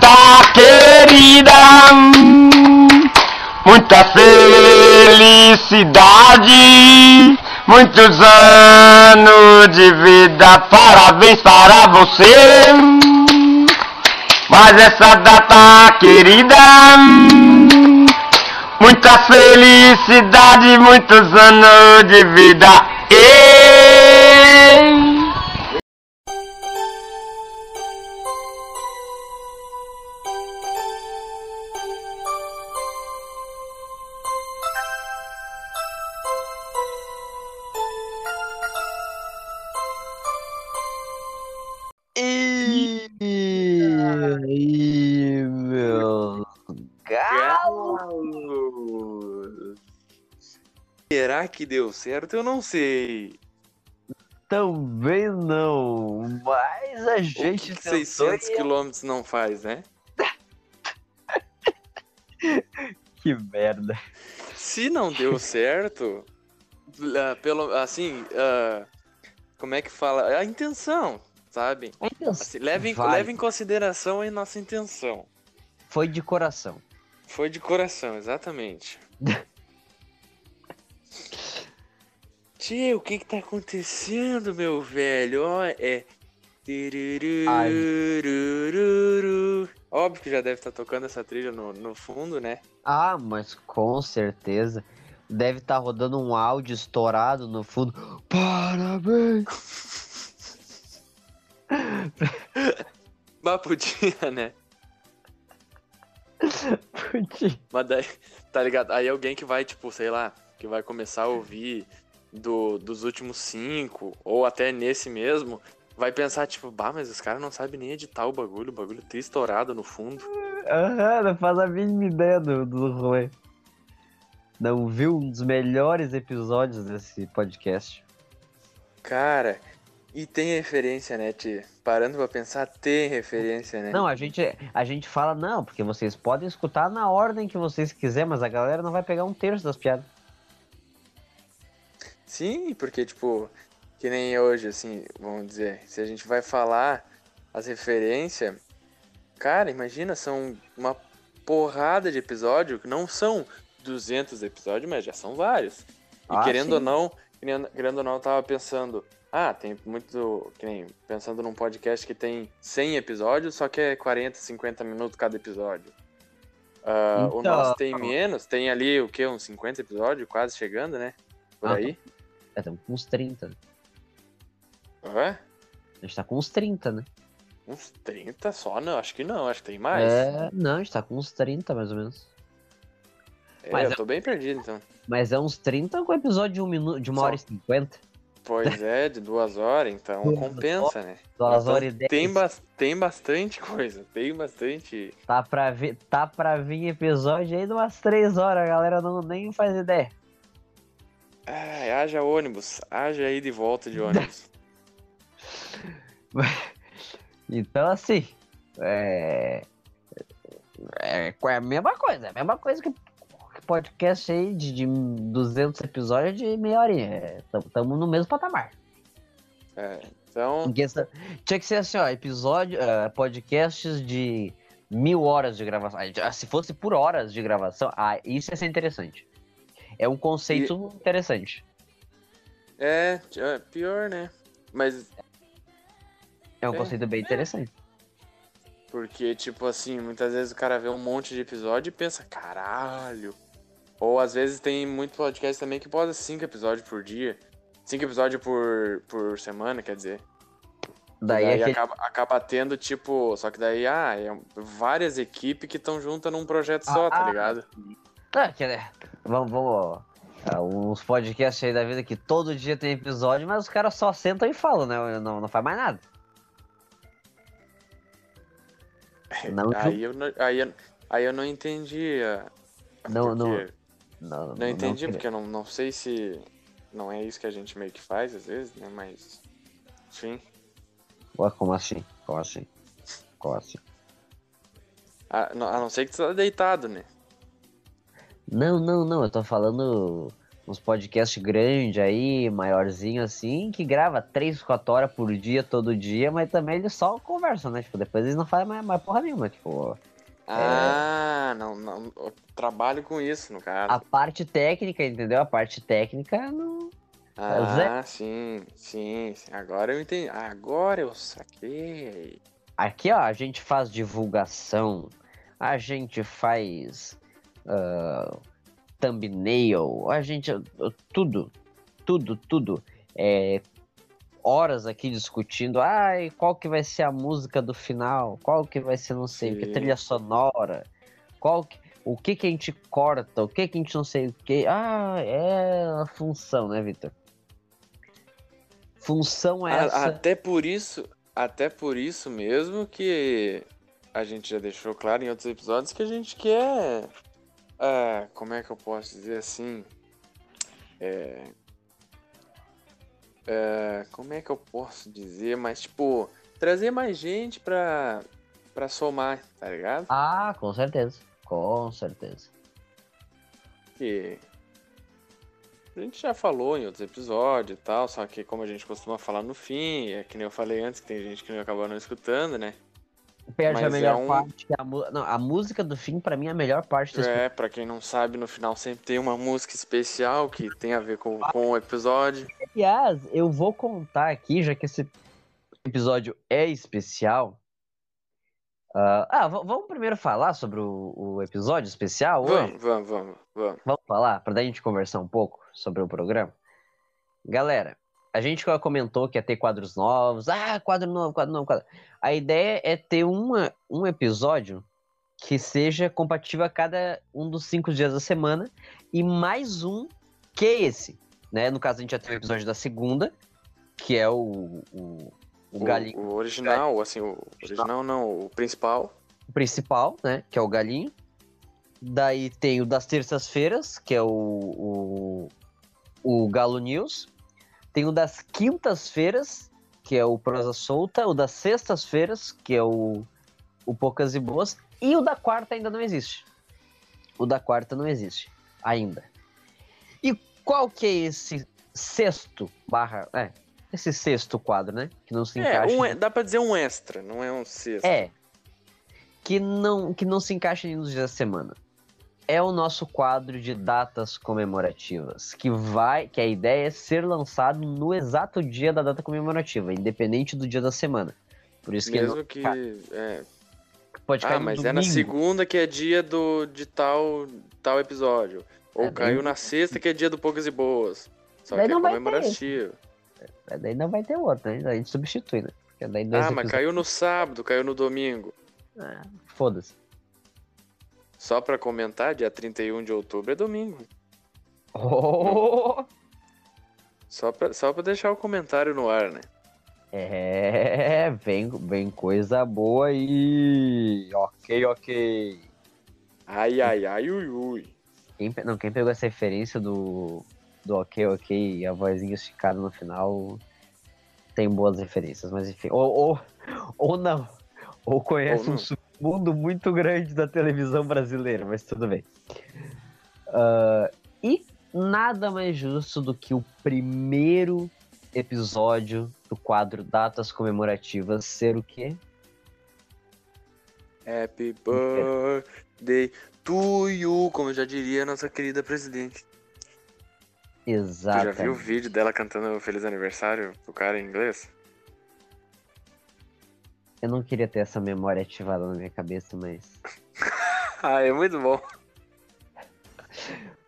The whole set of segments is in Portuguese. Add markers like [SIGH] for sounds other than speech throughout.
data querida, muita felicidade, muitos anos de vida, parabéns para você. Mas essa data querida, muita felicidade, muitos anos de vida. Será que deu certo? Eu não sei. Também não, mas a O gente que que tentou 600 e- quilômetros não faz, né? [LAUGHS] Que merda. Se não deu certo, ah, pelo assim, ah, como é que fala? A intenção, sabe? Assim, leve, em, Vale. leve em consideração a nossa intenção. Foi de coração. Foi de coração, exatamente. [LAUGHS] Tio, o que que tá acontecendo, meu velho? Ó, é. Óbvio que já deve estar tocando essa trilha no, no fundo, né? Ah, mas com certeza. Deve estar rodando um áudio estourado no fundo. Parabéns! [LAUGHS] Mas podia, né? Puti. Mas daí, tá ligado? Aí alguém que vai, tipo, sei lá, que vai começar a ouvir do, dos últimos cinco, ou até nesse mesmo, vai pensar, tipo, bah, mas os caras não sabem nem editar o bagulho, o bagulho tá estourado no fundo. Aham, não faz a mínima ideia do, do rolê. Não viu um dos melhores episódios desse podcast. Cara, e tem referência, né, Ti? Parando pra pensar, tem referência, né? Não, a gente, a gente fala, não, porque vocês podem escutar na ordem que vocês quiserem, mas a galera não vai pegar um terço das piadas. Sim, porque, tipo, que nem hoje, assim, vamos dizer, se a gente vai falar as referências, cara, imagina, são uma porrada de episódio, que não são 200 episódios, mas já são vários. E Ah, querendo sim. ou não, querendo, querendo ou não, eu tava pensando, ah, tem muito, que nem, pensando num podcast que tem 100 episódios, só que é 40, 50 minutos cada episódio. O Então- nosso tem menos, tem ali o que, uns 50 episódios, quase chegando, né? Por Ah, aí. É, estamos com uns 30. né? Hã? A gente tá com uns 30, né? Uns 30 só? Não, acho que não, acho que tem mais. É, não, a gente tá com uns 30 mais ou menos. É, mas eu é- tô bem perdido então. Mas é uns 30 com episódio de, um minuto, de uma Só. hora e 50. Pois é, de duas horas, então Duas compensa, né? Duas Então, horas e 10. tem, bas- tem bastante coisa, tem bastante. Tá pra, ver, tá pra vir episódio aí de umas 3 horas, a galera não nem faz ideia. Ai, haja ônibus, haja ida e volta de ônibus. [LAUGHS] Então, assim, é... é. É a mesma coisa, é a mesma coisa que podcast aí de, de 200 episódios de meia horinha. Estamos no mesmo patamar. É, então, Tinha que ser assim, ó, episódio, eh, podcasts de mil horas de gravação. Ah, Se fosse por horas de gravação, ah, isso ia ser interessante. É um conceito interessante. é, é pior, né? Mas É um É, conceito bem interessante. porque, tipo assim, muitas vezes o cara vê um monte de episódio e pensa, caralho. Ou às vezes tem muito podcast também que posta cinco episódios por dia. Cinco episódios por, por semana, quer dizer. Daí, Daí, aquele- acaba, acaba tendo, tipo, só que daí, ah, é várias equipes que estão juntas num projeto só, Ah, tá ah, ligado? Tá, que, né, vamos, vamos. ah, uns podcasts aí da vida que todo dia tem episódio, mas os caras só sentam e falam, né? Não, não faz mais nada. Não, Aí eu não, aí, eu, aí eu não entendi. ah, Não, não, não, Não entendi, porque eu não, não sei se não é isso que a gente meio que faz às vezes, né? Mas. Enfim. Ué, como assim? Como assim? Como assim? A, a não ser que tu tá deitado, né? Não, não, não, eu tô falando uns podcasts grandes aí, maiorzinho assim, que grava 3, 4 horas por dia, todo dia, mas também eles só conversam, né? Tipo, depois eles não fazem mais, mais porra nenhuma, tipo... Ah, não, não. Eu trabalho com isso, no caso. A parte técnica, entendeu? A parte técnica não... Ah, sim, sim, sim. Agora eu entendi. Agora eu saquei. Aqui, ó, a gente faz divulgação, a gente faz uh, thumbnail, a gente. Tudo, tudo, tudo. É, horas aqui discutindo, ai, qual que vai ser a música do final, qual que vai ser não sei que, trilha sonora, qual que, o que que a gente corta, o que que a gente não sei o que. Ah, é a função, né, Vitor? Função é essa. Até por isso, até por isso mesmo que a gente já deixou claro em outros episódios que a gente quer. Uh, como é que eu posso dizer assim? É, uh, como é que eu posso dizer? Mas, tipo, trazer mais gente pra, pra somar, tá ligado? Ah, com certeza. Com certeza. Que a gente já falou em outros episódios e tal, só que como a gente costuma falar no fim, é que nem eu falei antes, que tem gente que não acabou não escutando, né? Perde a melhor é um... parte. A, não, a música do fim, para mim, é a melhor parte. É, para quem não sabe, no final sempre tem uma música especial que tem a ver com, com o episódio. Aliás, eu vou contar aqui, já que esse episódio é especial. Uh, ah, vamos primeiro falar sobre o, o episódio especial hoje? Vamos, vamos, vamos, vamos. Vamos falar, para daí a gente conversar um pouco sobre o programa? Galera, a gente comentou que ia ter quadros novos. Ah, quadro novo, quadro novo, quadro. A ideia é ter uma, um episódio que seja compatível a cada um dos cinco dias da semana e mais um que é esse. Né? No caso, a gente já tem o episódio da segunda, que é o, o, o, o galinho. O original, galinho. assim, o original não, o principal. O principal, né? Que é o galinho. Daí tem o das terças-feiras, que é o, o, o Galo News. Tem o das quintas-feiras, que é o Prosa Solta, o das sextas-feiras, que é o, o Poucas e Boas, e o da quarta ainda não existe. O da quarta não existe ainda. E qual que é esse sexto barra, é, esse sexto quadro, né? Que não se é, encaixa. Um, dá pra dizer um extra, não é um sexto. É. Que não, que não se encaixa nos dias da semana é o nosso quadro de datas comemorativas, que vai, que a ideia é ser lançado no exato dia da data comemorativa, independente do dia da semana. Por isso Mesmo que, que é... pode cair Ah, mas domingo. é na segunda que é dia do de tal tal episódio, ou É, caiu daí- na sexta que é dia do poucas e boas. Só Daí que é não vai ter comemorativo. É, Daí não vai ter outro, né? A gente substitui, né? Ah, mas episódios- caiu no sábado, caiu no domingo. Ah, Foda-se. Só pra comentar, dia 31 de outubro é domingo. Oh! Só pra, só pra deixar o comentário no ar, né? É, vem, vem coisa boa aí. Ok, ok. Ai, ai, ai, ui, ui. Quem, não, quem pegou essa referência do, do ok, ok e a vozinha esticada no final tem boas referências, mas enfim. Ou, ou, ou não. Ou conhece Ou um submundo muito grande da televisão brasileira, mas tudo bem. Ah, e nada mais justo do que o primeiro episódio do quadro Datas Comemorativas ser o quê? Happy birthday to you, como já diria a nossa querida presidente. Exato. já viu o vídeo dela cantando Feliz Aniversário pro cara em inglês? Eu não queria ter essa memória ativada na minha cabeça, mas. [LAUGHS] Ah, é muito bom.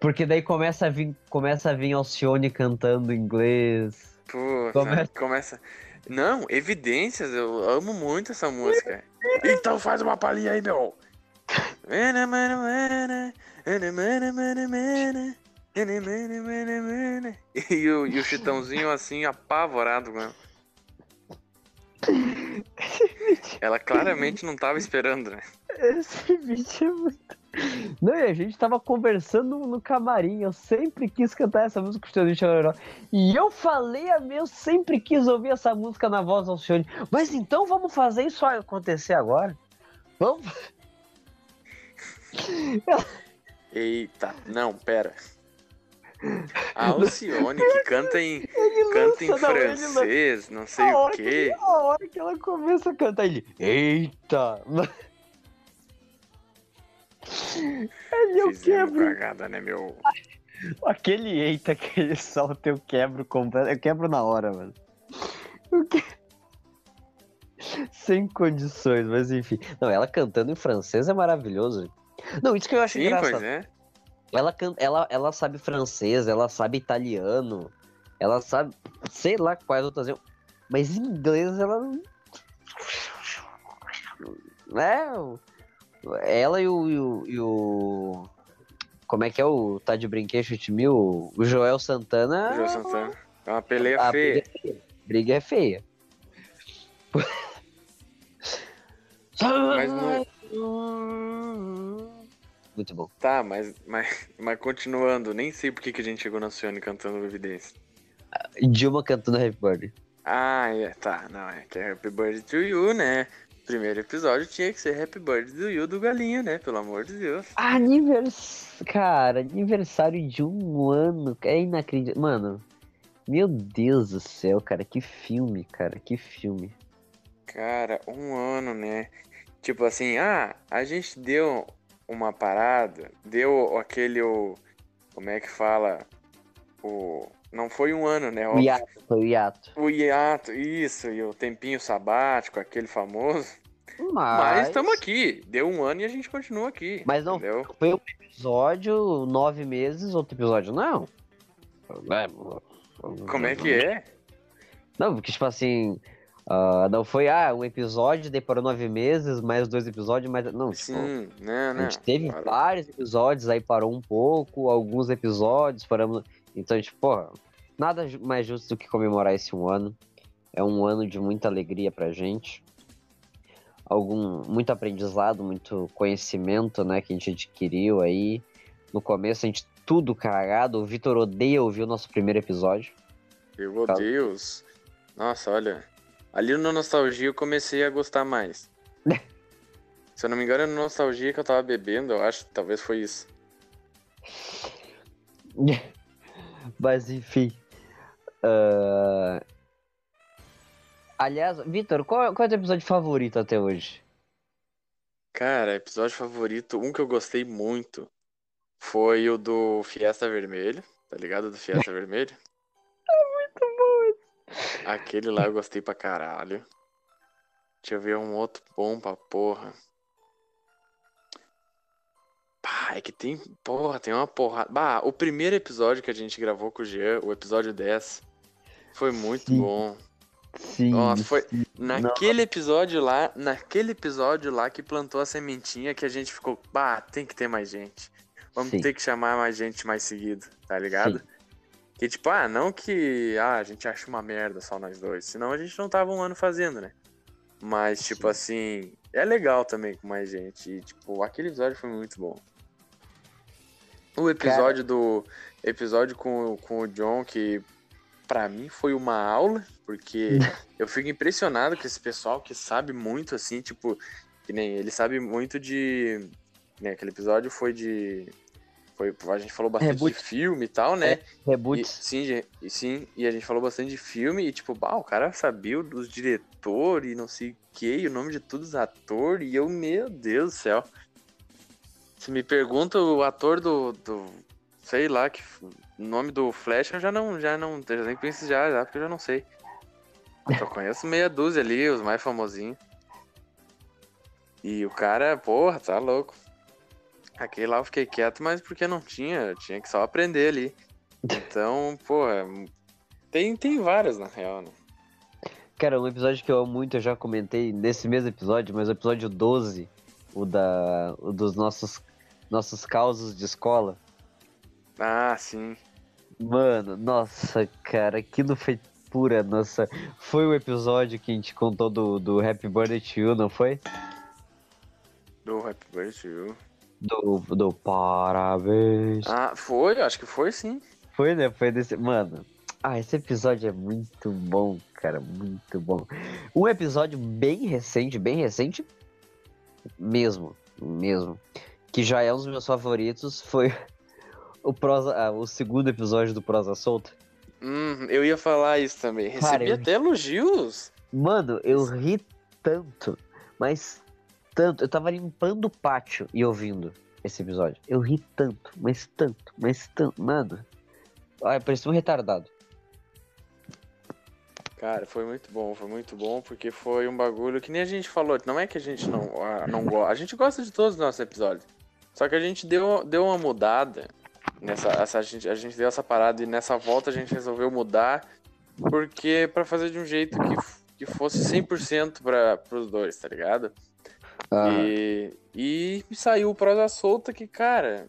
Porque daí começa a vir, começa a vir Alcione cantando inglês. Pô, Começa- começa... Não, evidências, eu amo muito essa música. Então faz uma palhinha aí, meu. E o, e o Chitãozinho assim, apavorado, mano. Ela claramente não tava esperando, né? Esse vídeo é muito. Não, e a gente tava conversando no camarim. Eu sempre quis cantar essa música com o Chororó. E eu falei a meu, sempre quis ouvir essa música na voz do Alcione. Mas então vamos fazer isso acontecer agora? Vamos. Eita, não, pera. A Alcione, que canta em, canta em ele francês, não sei A o hora, que, quê. a hora que ela começa a cantar, ele. Eita! [LAUGHS] Ele eu quebro. cagada, né, meu? Aquele eita que ele solta, eu quebro completo. Eu quebro na hora, mano. Que- [LAUGHS] Sem condições, mas enfim. Não, ela cantando em francês é maravilhoso. Não, isso que eu acho Sim, engraçado. pois é. Ela, ela, ela sabe francês, ela sabe italiano, ela sabe, sei lá quais outras. Mas em inglês ela o- Ela e o, e o, e o- Como é que é o Tá de Brinquedo Mil? O Joel Santana. O João Santana. É uma peleia a feia. briga é feia. Briga é feia. Mas não- [LAUGHS] Muito bom. Tá, mas, mas, mas continuando, nem sei por que, que a gente chegou na Alcione cantando Evidência. Dilma cantando Happy Birthday. Ah, é, tá, não, é que é Happy Birthday to You, né? Primeiro episódio tinha que ser Happy Birthday to You do Galinho, né? Pelo amor de Deus. Anivers... Cara, aniversário de um ano. É inacreditável. Mano, meu Deus do céu, cara. Que filme, cara. Que filme. Cara, um ano, né? Tipo assim, ah, a gente deu uma parada, deu aquele. O, como é que fala? O. Não foi um ano, né? O hiato, o hiato. O hiato, isso, e o tempinho sabático, aquele famoso. Mas estamos aqui. Deu um ano e a gente continua aqui. Mas não Entendeu? foi um episódio, nove meses, outro episódio, não. É, Como é que é? Não, porque, tipo assim. Ah, não foi, ah, um episódio, daí parou nove meses, mais dois episódios, mais. Não, tipo. Sim, né, A né? gente teve Claro. vários episódios, aí parou um pouco, alguns episódios, paramos. Então, tipo, porra, nada mais justo do que comemorar esse um ano. É um ano de muita alegria pra gente. Algum, muito aprendizado, muito conhecimento, né, que a gente adquiriu aí. No começo a gente tudo cagado. O Vitor odeia ouvir o nosso primeiro episódio. Meu Deus. Nossa, olha. Ali no Nostalgia eu comecei a gostar mais. [LAUGHS] Se eu não me engano, é no Nostalgia que eu tava bebendo, eu acho. Talvez foi isso. [LAUGHS] Mas enfim. ah, Aliás, Vitor, qual, qual é o teu episódio favorito até hoje? Cara, episódio favorito, um que eu gostei muito foi o do Fiesta Vermelho. Tá ligado? Do Fiesta [LAUGHS] Vermelho. Aquele lá eu gostei pra caralho. Deixa eu ver um outro bom pra porra. Pá, é que tem. Porra, tem uma porrada. Bah, o primeiro episódio que a gente gravou com o Jean, o episódio 10, foi muito Sim. bom. Sim. Nossa, foi sim. naquele episódio lá, naquele episódio lá que plantou a sementinha que a gente ficou, bah, tem que ter mais gente. Vamos Sim. ter que chamar mais gente mais seguido, tá ligado? Que tipo, ah, não que ah, a gente acha uma merda só nós dois, senão a gente não tava um ano fazendo, né? Mas, tipo Sim. assim, é legal também com mais gente. E, tipo, aquele episódio foi muito bom. O episódio do. Episódio com, com o John, que pra mim foi uma aula, porque [LAUGHS] eu fico impressionado com esse pessoal que sabe muito, assim, tipo, que nem ele sabe muito de. Né, aquele episódio foi de. Foi, a gente falou bastante Reboot. de filme e tal, né? E, Reboot. sim, de- e sim, e a gente falou bastante de filme e tipo, bah, o cara sabia dos diretores e não sei o que, e o nome de todos os atores, e eu, meu Deus do céu. Se me pergunta o ator do, do sei lá, que o nome do Flash, eu já não, já não, já nem penso já, já, porque eu já não sei. Eu só conheço meia dúzia ali, os mais famosinhos. E o cara, porra, tá louco. Aquele lá eu fiquei quieto, mas porque não tinha, eu tinha que só aprender ali. Então, [LAUGHS] porra, tem, tem várias na real, né? Cara, um episódio que eu amo muito, eu já comentei nesse mesmo episódio, mas o episódio 12, o, da, o dos nossos, nossos causos de escola. Ah, sim. Mano, nossa, cara, aquilo foi pura, nossa. Foi o episódio que a gente contou do, do Happy Birthday to You, não foi? Do Happy Birthday to You. Do, do parabéns. Ah, foi? Acho que foi sim. Foi, né? Foi desse. Mano. Ah, esse episódio é muito bom, cara. Muito bom. Um episódio bem recente, bem recente mesmo. Mesmo. Que já é um dos meus favoritos. Foi [LAUGHS] o, prosa, ah, o segundo episódio do Prosa Solta? Hum, eu ia falar isso também. Cara, Recebi eu- até elogios. Mano, eu ri tanto, mas tanto. Eu tava limpando o pátio e ouvindo esse episódio. Eu ri tanto, mas tanto, mas tanto. Mano, olha, parecia um retardado. Cara, foi muito bom, foi muito bom, porque foi um bagulho que nem a gente falou. Não é que a gente não, ah, não gosta. A gente gosta de todos os nossos episódios. Só que a gente deu, deu uma mudada. Nessa, essa, a, gente, a gente deu essa parada e nessa volta a gente resolveu mudar. Porque pra fazer de um jeito que, que fosse 100% para pros dois, tá ligado? E, e saiu o prosa solta que, cara,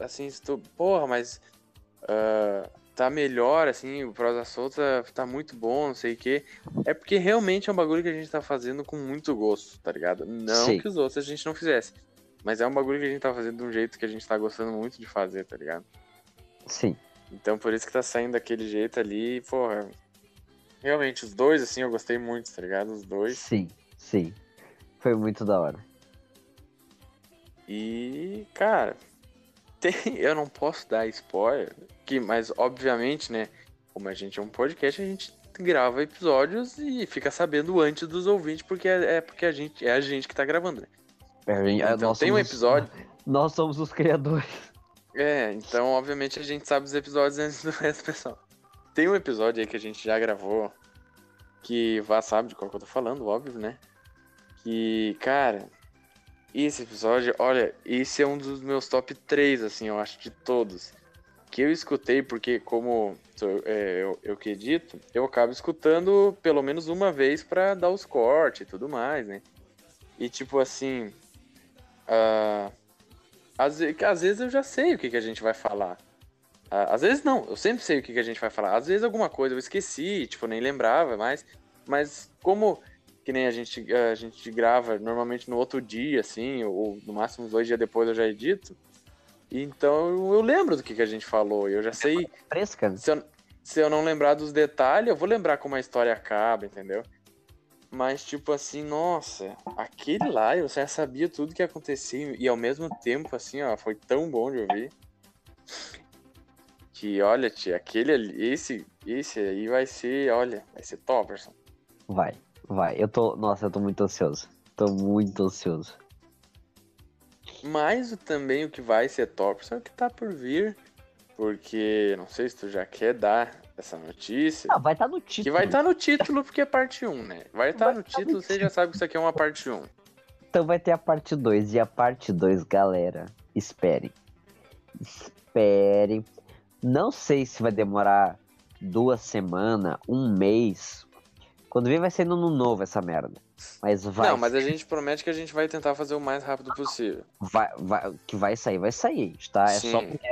assim, estou, porra, mas ah, tá melhor, assim, o prosa solta tá muito bom, não sei o quê. É porque realmente é um bagulho que a gente tá fazendo com muito gosto, tá ligado? Não Sim. que os outros a gente não fizesse. Mas é um bagulho que a gente tá fazendo de um jeito que a gente tá gostando muito de fazer, tá ligado? Sim. Então por isso que tá saindo daquele jeito ali, porra. Realmente, os dois, assim, eu gostei muito, tá ligado? Os dois. Sim, sim. Foi muito da hora. E, cara, tem, [LAUGHS] eu não posso dar spoiler, que, mas obviamente, né, como a gente é um podcast, a gente grava episódios e fica sabendo antes dos ouvintes, porque é, é porque a gente é a gente que tá gravando, né? Gente- Então nós tem um episódio. [LAUGHS] Nós somos os criadores. É, então obviamente a gente sabe os episódios antes do resto, [LAUGHS] pessoal. Tem um episódio aí que a gente já gravou, que Vá sabe de qual que eu tô falando, óbvio, né? Que, cara, esse episódio, olha, esse é um dos meus top 3, assim, eu acho, de todos. Que eu escutei, porque como é, eu, eu que edito, eu acabo escutando pelo menos uma vez pra dar os cortes e tudo mais, né? E tipo assim. ah, às, às vezes eu já sei o que, que a gente vai falar. Ah, Às vezes não, eu sempre sei o que, que a gente vai falar. Às vezes alguma coisa eu esqueci, tipo, nem lembrava mais. Mas como que nem a gente, a gente grava normalmente no outro dia, assim, ou no máximo dois dias depois eu já edito. Então eu lembro do que, que a gente falou. Eu já sei. Fresca. né? Se eu, se eu não lembrar dos detalhes, eu vou lembrar como a história acaba, entendeu? Mas, tipo assim, nossa, aquele lá eu já sabia tudo que acontecia. E ao mesmo tempo, assim, ó, foi tão bom de ouvir. Que, olha, tia, aquele ali, esse, esse aí vai ser, olha, vai ser Topperson. Vai, vai. Eu tô. Nossa, eu tô muito ansioso. Tô muito ansioso. Mas o- também o que vai ser Topperson é o que tá por vir. Porque, não sei se tu já quer dar essa notícia. Ah, vai estar no título. Que vai estar no título porque é parte 1, né? Vai estar no tá título, no você já sabe que isso aqui é uma parte 1. Então vai ter a parte 2. E a parte 2, galera, esperem. Esperem. Não sei se vai demorar duas semanas, um mês. Quando vem vai ser no novo essa merda. Mas vai, Não, mas a gente promete que a gente vai tentar fazer o mais rápido possível. vai, vai- que vai sair, vai sair, gente, tá? É só Sim. porque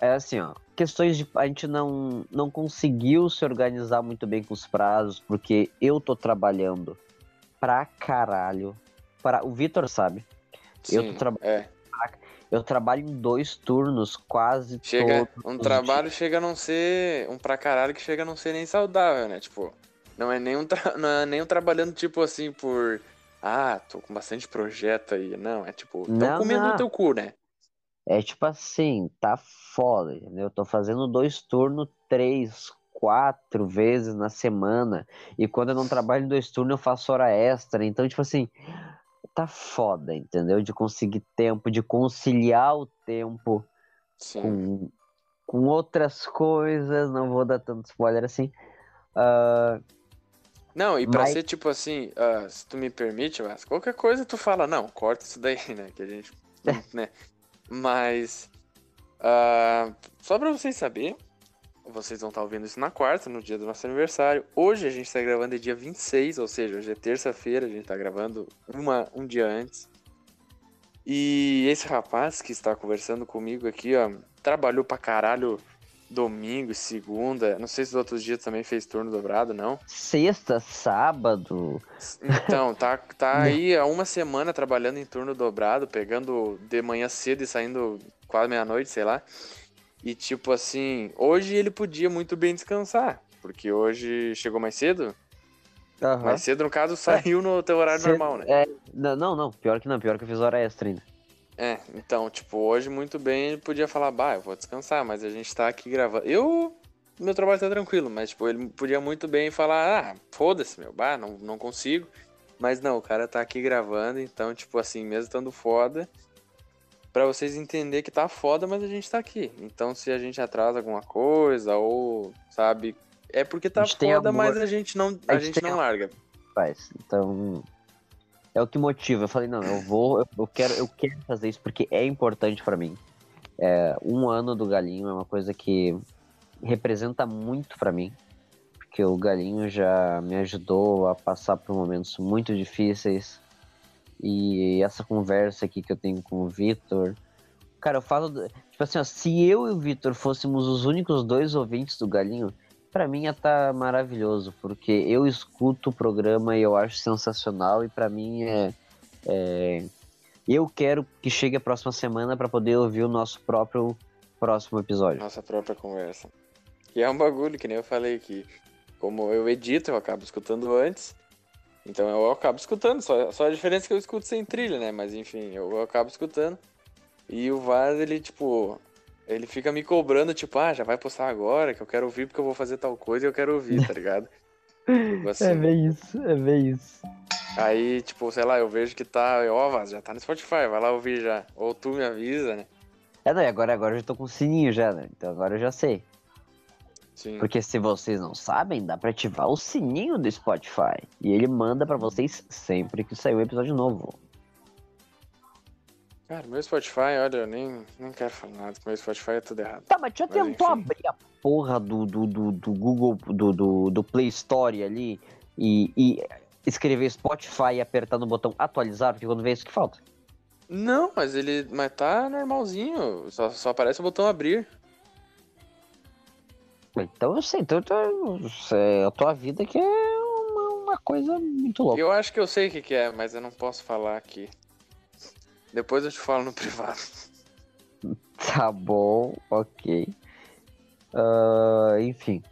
é, assim, ó. Questões de a gente não não conseguiu se organizar muito bem com os prazos, porque eu tô trabalhando pra caralho. Para o Vitor sabe. Eu tô Sim, traba- É. Eu trabalho em dois turnos quase Chega, um trabalho chega a não ser. Um pra caralho que chega a não ser nem saudável, né? Tipo, não é nem um, tra- [LAUGHS] não é nem um trabalhando, tipo assim, por. Ah, tô com bastante projeto aí. Não, é tipo, tão Não, comendo não. no teu cu, né? É tipo assim, tá foda, entendeu? Eu tô fazendo dois turnos, três, quatro vezes na semana. E quando eu não trabalho em dois turnos, eu faço hora extra. Então, tipo assim, tá foda, entendeu? De conseguir tempo, de conciliar o tempo Sim. com, com outras coisas. Não vou dar tanto spoiler assim. Ah, Não, e pra Mas- ser tipo assim, ah, se tu me permite, mas qualquer coisa tu fala, não, corta isso daí, [LAUGHS] né? Que a gente. né? Mas. ah, só pra vocês saberem, vocês vão estar ouvindo isso na quarta, no dia do nosso aniversário. Hoje a gente tá gravando é dia 26, ou seja, hoje é terça-feira, a gente tá gravando uma, um dia antes. E esse rapaz que está conversando comigo aqui, ó, trabalhou pra caralho domingo, segunda. Não sei se os outros dias também fez turno dobrado, não. sexta, sábado. Então, tá, tá [LAUGHS] aí há uma semana trabalhando em turno dobrado, pegando de manhã cedo e saindo quase meia-noite, sei lá. E tipo assim, hoje ele podia muito bem descansar, porque hoje chegou mais cedo. Aham. Mais cedo, no caso, [LAUGHS] saiu no teu horário Cê- normal, né? é, não, não, não, pior que não, pior que eu fiz hora extra ainda. É, então, tipo, hoje muito bem ele podia falar, bah, eu vou descansar, mas a gente tá aqui gravando. Eu, meu trabalho tá tranquilo, mas, tipo, ele podia muito bem falar, ah, foda-se, meu, bah, não, não consigo. Mas não, o cara tá aqui gravando, então, tipo assim, mesmo estando foda, pra vocês entenderem que tá foda, mas a gente tá aqui. Então, se a gente atrasa alguma coisa, ou, sabe, é porque tá foda, mas a gente não, a A gente gente não larga. faz. Então, é o que motiva. Eu falei, não, eu vou, eu, eu quero, eu quero fazer isso porque é importante pra mim. É, um ano do Galinho é uma coisa que representa muito pra mim, porque o Galinho já me ajudou a passar por momentos muito difíceis. E essa conversa aqui que eu tenho com o Vitor, cara, eu falo, tipo assim, ó, se eu e o Vitor fôssemos os únicos dois ouvintes do Galinho, Pra mim tá maravilhoso, porque eu escuto o programa e eu acho sensacional e pra mim é, é- eu quero que chegue a próxima semana pra poder ouvir o nosso próprio próximo episódio. Nossa própria conversa. E é um bagulho que nem eu falei que, como eu edito, eu acabo escutando antes. Então eu acabo escutando, só, só a diferença é que eu escuto sem trilha, né? Mas enfim, eu acabo escutando. E o Vaz, ele, tipo, ele fica me cobrando, tipo, ah, já vai postar agora, que eu quero ouvir porque eu vou fazer tal coisa e eu quero ouvir, tá ligado? [LAUGHS] Tipo assim. bem isso, é bem isso. Aí, tipo, sei lá, eu vejo que tá, ó, Vaz, já tá no Spotify, vai lá ouvir já. Ou tu me avisa, né? É, não, e agora, agora eu já tô com o sininho já, né? Então agora eu já sei. Sim. Porque se vocês não sabem, dá pra ativar o sininho do Spotify. E ele manda pra vocês sempre que sair um episódio novo. Cara, meu Spotify, olha, eu nem, nem quero falar nada, meu Spotify é tudo errado. Tá, mas já Mas tentou enfim. abrir a porra do, do, do, do Google, do, do, do Play Store ali e, e escrever Spotify e apertar no botão atualizar, porque quando vê isso que falta. Não, mas ele. Mas tá normalzinho. Só, só aparece o botão abrir. Então eu sei, então, então é a tua vida que é uma, uma coisa muito louca. Eu acho que eu sei o que, que é, mas eu não posso falar aqui. Depois eu te falo no [LAUGHS] privado. Tá bom, ok. Ah, enfim.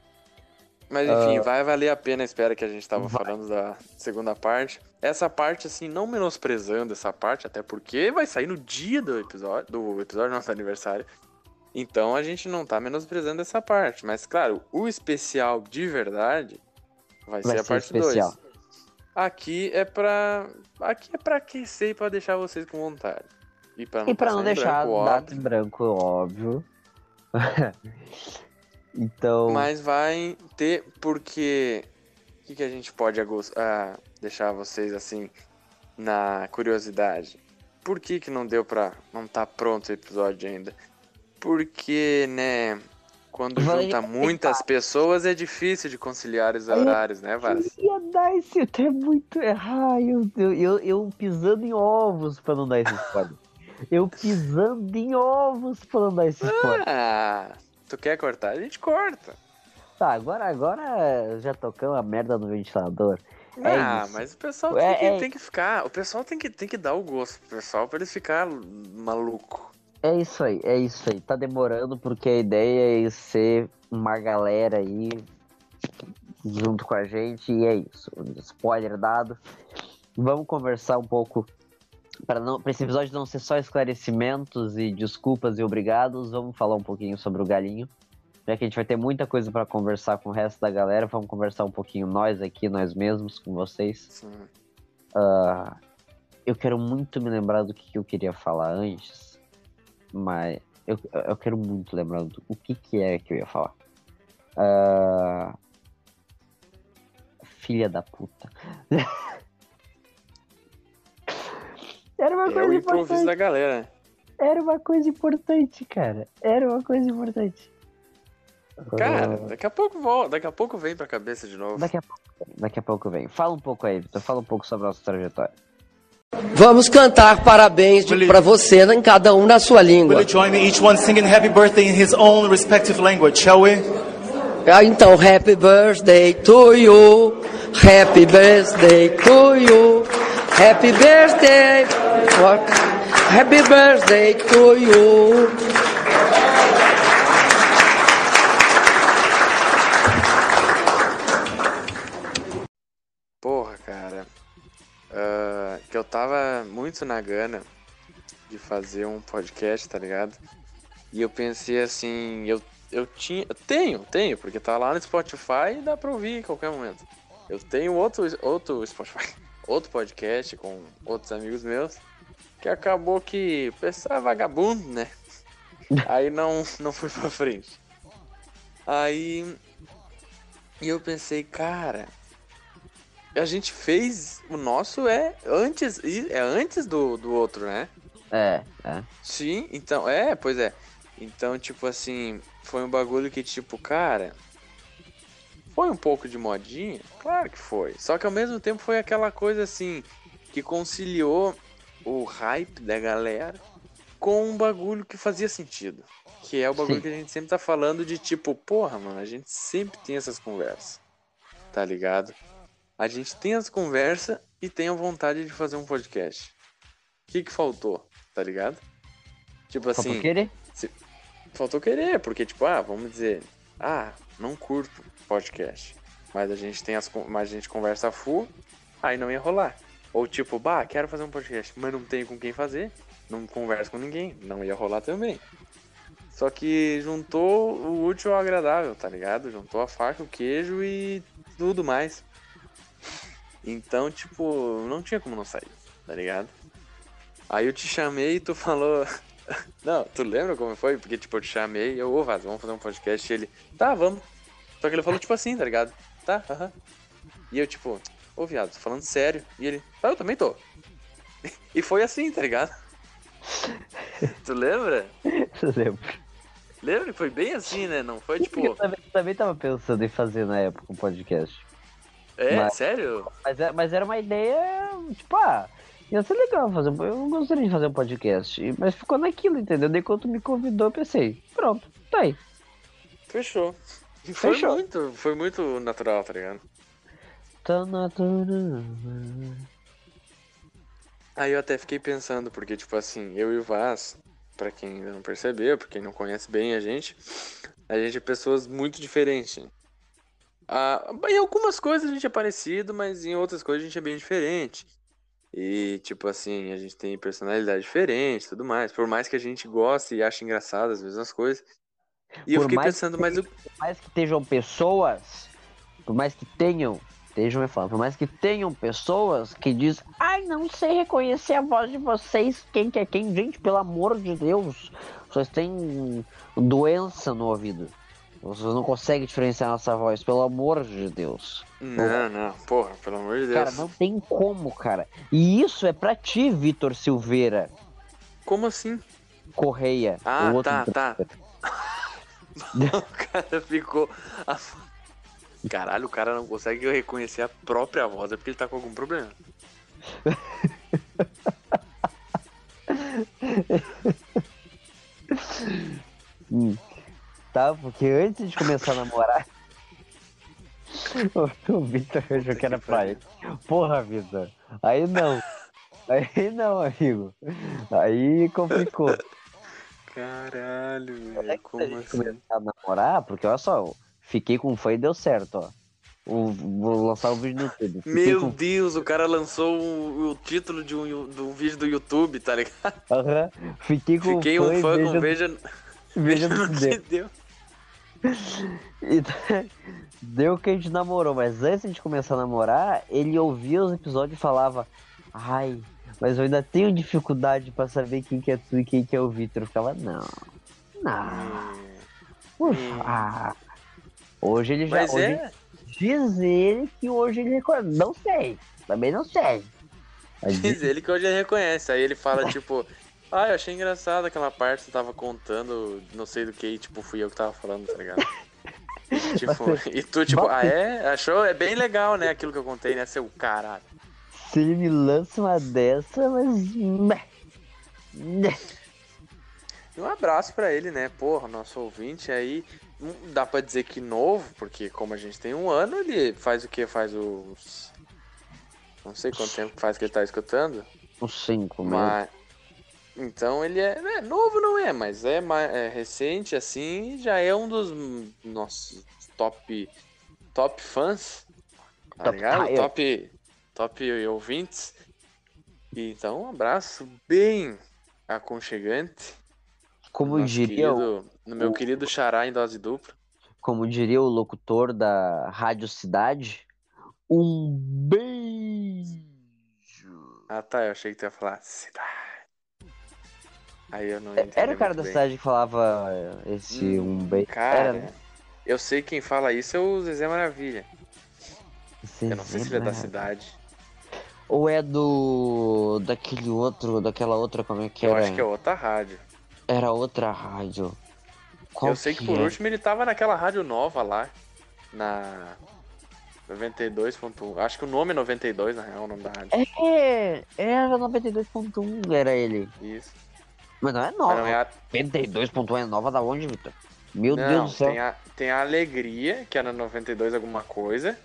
Mas enfim, vai valer a pena a espera que a gente tava Vai. falando da segunda parte. Essa parte, assim, não menosprezando essa parte, até porque vai sair no dia do episódio, do episódio do nosso aniversário. Então a gente não tá menosprezando essa parte. Mas claro, o especial de verdade vai, Vai ser a ser parte especial. 2. Aqui é pra. Aqui é pra aquecer e pra deixar vocês com vontade. E pra não, E pra não deixar branco, data óbvio. em branco, óbvio. [LAUGHS] então. Mas vai ter, porque. O que, que a gente pode ah, deixar vocês assim na curiosidade? Por que, que não deu pra. Não tá pronto o episódio ainda? Porque, né? Quando Vai junta muitas pessoas é difícil de conciliar os horários, né, Vaz? Eu ia dar esse. É muito. Ai, eu, eu, eu, eu pisando em ovos pra não dar esse spoiler. Eu pisando em ovos pra não dar esse spoiler. Ah, tu quer cortar? A gente corta. Tá, agora, agora já tocamos a merda no ventilador. É ah, isso. mas o pessoal É, tem, que, é- tem que ficar. O pessoal tem que, tem que dar o gosto pro pessoal pra eles ficar maluco. É isso aí, é isso aí. Tá demorando porque a ideia é ser uma galera aí junto com a gente e é isso. Spoiler dado. Vamos conversar um pouco para não para esse episódio não ser só esclarecimentos e desculpas e obrigados. Vamos falar um pouquinho sobre o galinho. Já que a gente vai ter muita coisa para conversar com o resto da galera, vamos conversar um pouquinho nós aqui, nós mesmos, com vocês. Assim. Ah, eu quero muito me lembrar do que eu queria falar antes, mas eu, eu quero muito lembrar do o que, que é que eu ia falar. Ah, filha da puta. [LAUGHS] Era uma É o coisa improviso importante. da galera. Era uma coisa importante, cara. Era uma coisa importante. Cara, Ah, daqui a pouco volta, daqui a pouco vem pra cabeça de novo. daqui a daqui a pouco vem. Fala um pouco aí, Vitor. Fala um pouco sobre a nossa trajetória. Vamos cantar parabéns para você, em cada um na sua língua. Will you join me, each one singing happy birthday in his own respective language, shall we? Ah, então, happy birthday to you. Happy birthday to you. Happy birthday. Happy birthday to you. Tava muito na gana de fazer um podcast, tá ligado? E eu pensei assim, eu, eu tinha. Eu tenho, tenho, porque tá lá no Spotify e dá pra ouvir em qualquer momento. Eu tenho outro, outro Spotify, [LAUGHS] outro podcast com outros amigos meus, que acabou que o pessoal é vagabundo, né? [LAUGHS] Aí não, não fui pra frente. Aí e eu pensei, cara, a gente fez o nosso é antes é antes do, do outro, né? É, é. Sim, então, é, pois é. Então, tipo assim, foi um bagulho que, tipo, cara. Foi um pouco de modinha? Claro que foi. Só que ao mesmo tempo foi aquela coisa assim que conciliou o hype da galera com um bagulho que fazia sentido. Que é o bagulho Sim. que a gente sempre tá falando de tipo, porra, mano, a gente sempre tem essas conversas. Tá ligado? A gente tem as conversas e tem a vontade de fazer um podcast. O que que faltou? Tá ligado? Tipo Só assim. querer? Faltou querer, porque, tipo, ah, vamos dizer, ah, não curto podcast. Mas a gente tem as. Mas a gente conversa full, aí não ia rolar. Ou tipo, bah, quero fazer um podcast, mas não tenho com quem fazer, não converso com ninguém, não ia rolar também. Só que juntou o útil ao agradável, tá ligado? Juntou a faca, o queijo e tudo mais. Então, tipo, não tinha como não sair, tá ligado? Aí eu te chamei e tu falou. [LAUGHS] Não, tu lembra como foi? Porque, tipo, eu te chamei e eu, ô, Vaz, vamos fazer um podcast. E ele, tá, vamos. Só que ele falou, tipo assim, tá ligado? Tá, aham. E eu, tipo, ô, viado, tô falando sério. E ele, tá, eu também tô. [LAUGHS] E foi assim, tá ligado? [LAUGHS] Tu lembra? Eu lembro. Lembra foi bem assim, né? Não foi, Porque eu tipo, também, também tava pensando em fazer na época um podcast. É, Mas- sério? Mas, é- mas era uma ideia, tipo, ah, ia ser legal fazer um. Eu gostaria de fazer um podcast. Mas ficou naquilo, entendeu? Daí quando me convidou, eu pensei, pronto, tá aí. Fechou. E foi Fechou. muito, foi muito natural, tá ligado? Tá natural. Aí eu até fiquei pensando, porque, tipo assim, eu e o Vaz, pra quem ainda não percebeu, pra quem não conhece bem a gente, a gente é pessoas muito diferentes. Ah, em algumas coisas a gente é parecido, mas em outras coisas a gente é bem diferente. E, tipo assim, a gente tem personalidade diferente e tudo mais. Por mais que a gente goste e ache engraçado as mesmas coisas. E eu Por fiquei mais pensando, que mas o. Por mais que estejam pessoas, por mais que tenham, estejam me falando, por mais que tenham pessoas que dizem, ai, não sei reconhecer a voz de vocês, quem que é quem, gente, pelo amor de Deus, vocês têm doença no ouvido. Vocês não conseguem diferenciar nossa voz, pelo amor de Deus. Não, não, porra, pelo amor de Deus. Cara, não tem como, cara. E isso é pra ti, Vitor Silveira Como assim? Correia. Ah, tá, tá. [LAUGHS] O cara ficou. Caralho, o cara não consegue reconhecer a própria voz, é porque ele tá com algum problema. [LAUGHS] [LAUGHS] Hum. Tá, porque antes de começar a namorar. [LAUGHS] o- Vitor achou que era pra ele. Porra, Vitor. Aí não. Aí não, amigo. Aí complicou. Caralho, velho, a como assim? começar a namorar, porque olha só, fiquei com fã e deu certo, ó. O- vou lançar o vídeo no YouTube. Fiquei Meu com- Deus, o cara lançou o, o título de um, de um vídeo do YouTube, tá ligado? Aham. Fiquei com Fiquei fã um fã veja, com Veja, veja no no que que deu. deu. E [LAUGHS] deu que a gente namorou, mas antes de começar a namorar, ele ouvia os episódios e falava: Ai, mas eu ainda tenho dificuldade pra saber quem que é tu e quem que é o Vitor. Eu ficava, não. Não. Ufa, Hum. ah. Hoje ele já. Mas hoje é, Diz ele que hoje ele reconhece. Não sei. Também não sei. Mas diz- ele que hoje ele reconhece. Aí ele fala, [LAUGHS] tipo, ah, eu achei engraçado aquela parte que você tava contando, não sei do que, e, tipo, fui eu que tava falando, tá ligado? [LAUGHS] tipo, e tu, tipo, ah, é? Achou? É bem legal, né? Aquilo que eu contei, né? Seu caralho. Se ele me lança uma dessa, mas. meh. Um abraço pra ele, né? Porra, nosso ouvinte aí. Não dá pra dizer que novo, porque como a gente tem um ano, ele faz o que? Faz os. Não sei quanto tempo faz que ele tá escutando. Uns cinco mesmo. Mas. Então ele é, é, Novo não é, mas é, é recente assim já é um dos nossos top. Top fãs. Tá Top ligado? Top. Top ouvintes. E, Então, um abraço bem aconchegante. Como Nosso diria, o- querido- no meu querido xará em dose dupla. como diria o locutor da Rádio Cidade, um beijo. Ah tá, eu achei que tu ia falar cidade. Aí eu não entendi. Era o cara da bem. cidade que falava esse Hum, um beijo. Cara, Era, né? eu sei quem fala isso é o Zezé Maravilha. Eu não sei se ele é da Zezé, cidade. Ou é do. daquele outro, daquela outra, como é que Eu era? acho que é outra rádio. Era outra rádio. Qual eu sei que por é? último ele tava naquela rádio nova lá. Na 92.1. Acho que o nome é 92, na real, o nome da rádio. É, era 92.1, era ele. Isso. Mas não é nova. não é a 92.1 é nova da onde, Vitor? Meu Não, Deus do céu. Tem a, tem a Alegria, que é na 92 alguma coisa.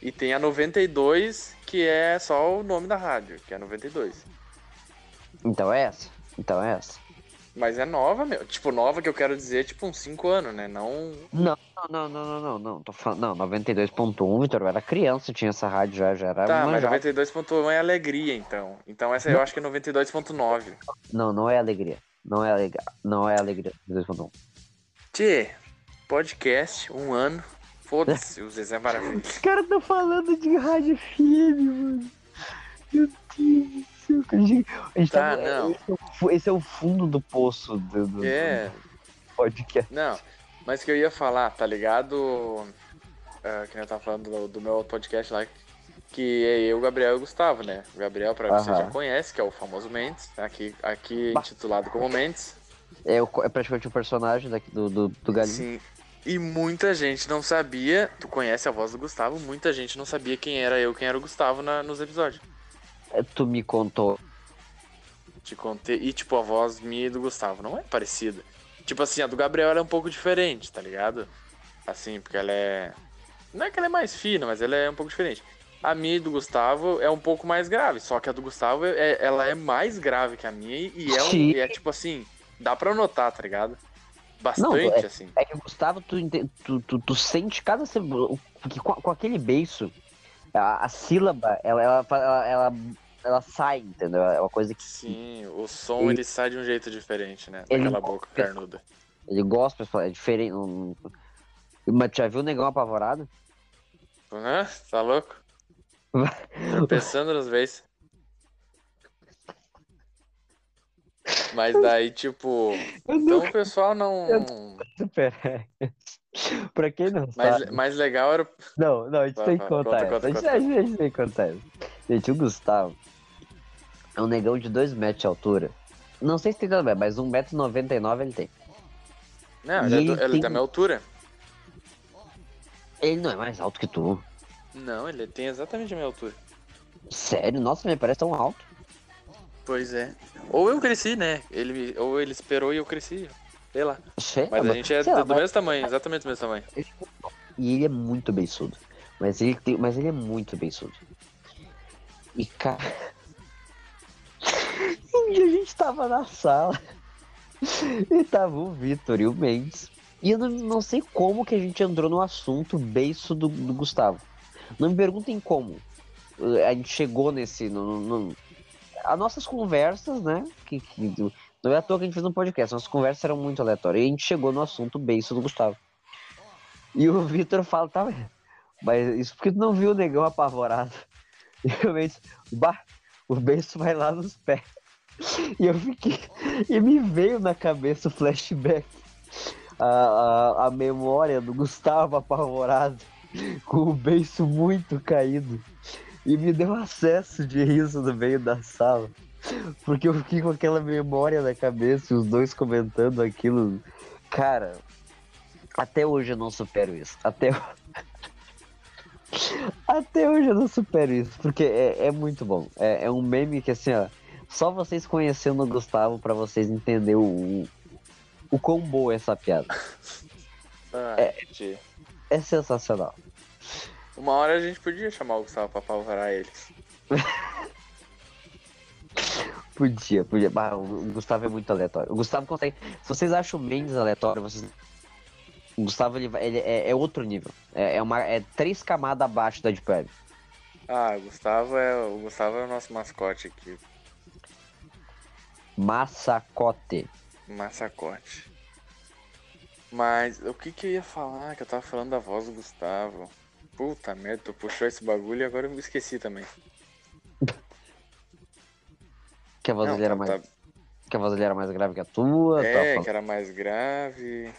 E tem a 92, que é só o nome da rádio, que é 92. Então é essa. Então é essa. Mas é nova, meu. Tipo, nova que eu quero dizer, tipo, uns 5 anos, né? Não. Não, não, não, não, não, não. Tô falando. Não, 92.1, Vitor, eu era criança, tinha essa rádio já, já era Tá, mas manjado. 92.1 é Alegria, então. Então essa eu acho que é 92.9. Não, não é alegria. Não é alegria. Não é alegria. 92.1. Tchê, podcast, um ano. Foda-se, o Zezé Maravilha. Os [LAUGHS] caras tão falando de rádio FM, mano. Meu Deus A gente, a gente Tá, tá- não. Esse é, esse é o fundo do poço do, do, É, do podcast. Não, mas que eu ia falar, tá ligado? Ah, que eu tava falando do, do meu podcast lá, que é eu, Gabriel e o Gustavo, né? O Gabriel, pra você Aham. já conhece, que é o famoso Mendes, aqui, aqui Bah. intitulado como Mendes. É, o- é praticamente o personagem daqui do, do, do Galinho. Sim. E muita gente não sabia, tu conhece a voz do Gustavo, muita gente não sabia quem era eu, quem era o Gustavo na- nos episódios. Tu me contou. Te contei. E, tipo, a voz minha e do Gustavo não é parecida. Tipo assim, a do Gabriel ela é um pouco diferente, tá ligado? Assim, porque ela é. Não é que ela é mais fina, mas ela é um pouco diferente. A minha e do Gustavo é um pouco mais grave, só que a do Gustavo é, ela é mais grave que a minha e é, um, e é tipo assim, dá pra notar, tá ligado? Bastante, Não, é- assim. É que o Gustavo, tu, tu, tu, tu sente cada. Porque com, com aquele beiço, a, a sílaba, ela, ela, ela, ela, ela sai, entendeu? É uma coisa que Sim, o som ele sai de um jeito diferente, né? Ele- Daquela boca carnuda. ele gosta, é diferente. não- Mas já viu o negão apavorado? Hã? Tá louco? Tropeçando nos vezes. Mas daí, tipo. Então o pessoal não. Super. [LAUGHS] pra quem não Mais, sabe. mais legal era. Não, não, a gente Vai, tem que contar conta, essa. conta, a, gente, conta. a gente- a gente tem que contar. Gente, o Gustavo é um negão de 2 metros de altura. Não sei se tem bem, mas 1,99m ele tem. Não, ele, é, ele do- é tem- da minha altura. Ele não é mais alto que tu. Não, ele tem exatamente a minha altura. Sério? Nossa, me parece tão alto. Pois é. Ou eu cresci, né? Ele, ou ele esperou e eu cresci. Sei lá. Sei Mas a gente é sei lá, do mas- mesmo tamanho, exatamente do mesmo tamanho. E ele é muito beiçudo. Mas ele, tem, mas ele é muito beiçudo. E cara. Dia a gente tava na sala. [LAUGHS] E tava o Vitor e o Mendes. E eu não, sei como que a gente entrou no assunto beiço do, do Gustavo. Não me perguntem como. Eh, A gente chegou nesse. No, no- As nossas conversas, né? Que, que, não é à toa que a gente fez um podcast. Nossas conversas eram muito aleatórias. E a gente chegou no assunto beiço do Gustavo. E o Vitor fala, tá, mas isso porque tu não viu o negão apavorado. [LAUGHS] E disse, bah, o beijo vai lá nos pés. [LAUGHS] E eu fiquei, e me veio na cabeça o flashback, a, a, a memória do Gustavo apavorado, [LAUGHS] com o beiço muito caído. E me deu acesso de riso no meio da sala. Porque eu fiquei com aquela memória na cabeça, os dois comentando aquilo. Cara, até hoje eu não supero isso. Até, [LAUGHS] Até hoje eu não supero isso, porque é, é muito bom. É, é um meme que assim, ó. Só vocês conhecendo o Gustavo pra vocês entenderem o, o quão boa é essa piada. Ah, É. É sensacional. Uma hora a gente podia chamar o Gustavo pra apavorar ele. [LAUGHS] Podia, podia. Bah, o Gustavo é muito aleatório. O Gustavo consegue. Se vocês acham o Mendes aleatório, vocês. O Gustavo ele, ele é, é outro nível. É, é, uma, é três camadas abaixo da Deep Web. Ah, Gustavo é o Gustavo é o nosso mascote aqui. Massacote. Massacote. Mas o que que eu ia falar? Que eu tava falando da voz do Gustavo. Puta merda, tu puxou esse bagulho e agora eu me esqueci também. Que a voz Não, dele era tá- mais. tá- Que a voz dele era mais grave que a tua. É, que era mais grave.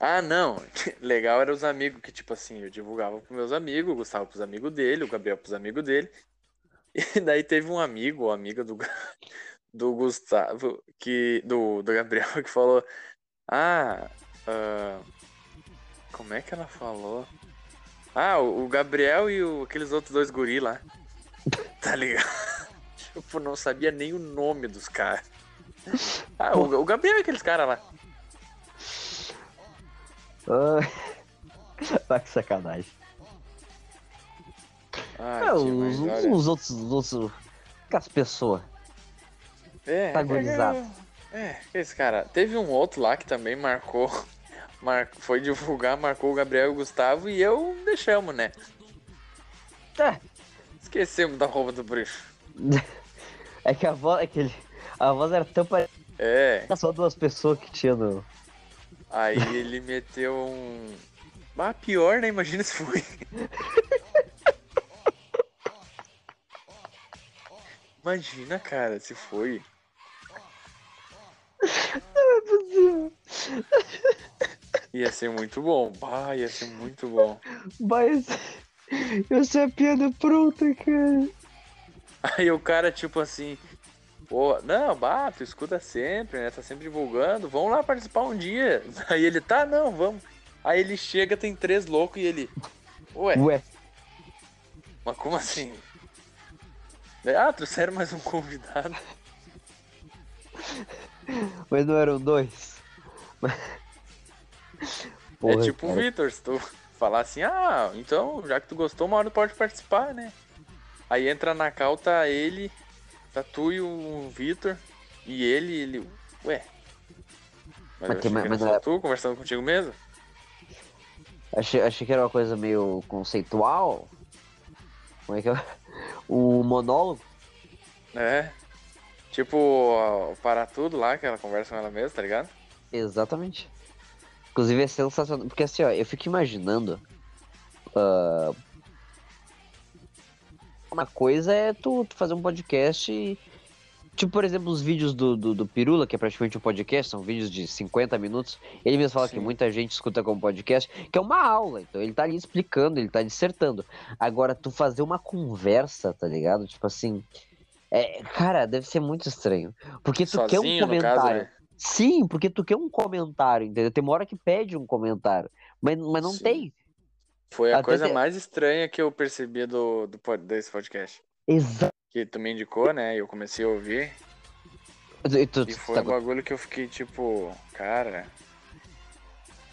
Ah, não. [LAUGHS] Legal era os amigos que, tipo assim, eu divulgava pros meus amigos, o Gustavo pros amigos dele, o Gabriel pros amigos dele. [LAUGHS] E daí teve um amigo, ou amiga do, do Gustavo, que. Do, do Gabriel, [LAUGHS] que falou. Ah, ah, como é que ela falou? Ah, o, o Gabriel e o- aqueles outros dois guri lá. [LAUGHS] Tá ligado? [LAUGHS] Tipo, não sabia nem o nome dos caras. Ah, o, o Gabriel e aqueles caras lá. Ah, Tá que sacanagem. Ah, É, os, olha. os outros. Os outros. As pessoas. É, tá é. É, esse cara. Teve um outro lá que também marcou. [LAUGHS] Mar... Foi divulgar, marcou o Gabriel e o Gustavo e eu deixamos, né? É, Esquecemos da roupa do bruxo. [LAUGHS] é que a voz. É que ele, a voz era tão parecida. É, Só duas pessoas que tinha no. aí [LAUGHS] ele meteu um. Ah, pior, né? Imagina se foi. Imagina, cara, se foi. Ia ser muito bom. Bah, ia ser muito bom. Mas. Eu sei a piada pronta, cara. Aí o cara, tipo assim, pô, não, bah, tu escuta sempre, né? Tá sempre divulgando, vamos lá participar um dia. [LAUGHS] Aí ele, tá, não, vamos. Aí ele chega, tem três loucos e ele, ué, Ué, mas como assim? Ah, trouxeram mais um convidado. [LAUGHS] [LAUGHS] mas não eram dois. [LAUGHS] é tipo o cara. Vitor, se tu falar assim, ah, então, já que tu gostou, uma hora pode participar, né? Aí entra na cal, tá ele, tá tu e o Vitor, e ele, ele, ué. Mas, Mas que mas era só é- tu conversando contigo mesmo? Achei, achei que era uma coisa meio conceitual. Como é que é? [LAUGHS] O monólogo? É. Tipo, para tudo lá, que ela conversa com ela mesma, tá ligado? Exatamente. Inclusive é sensacional. Porque assim, ó, eu fico imaginando. ah, uma coisa é tu, tu fazer um podcast. e- Tipo, por exemplo, os vídeos do, do, do Pirula, que é praticamente um podcast, são vídeos de 50 minutos. Ele mesmo fala que Sim. muita gente escuta como podcast, que é uma aula. Então ele tá ali explicando, ele tá dissertando. Agora, tu fazer uma conversa, tá ligado? Tipo assim. É, cara, deve ser muito estranho. Porque tu quer um Sozinho, comentário. caso, né? Sim, porque tu quer um comentário, entendeu? Tem uma hora que pede um comentário, mas, mas não Sim. tem. Foi a Até coisa tem- mais estranha que eu percebi do, do, desse podcast. Exato. Que tu me indicou, né? E eu comecei a ouvir. E tu, E foi tá um bagulho que eu fiquei tipo, cara.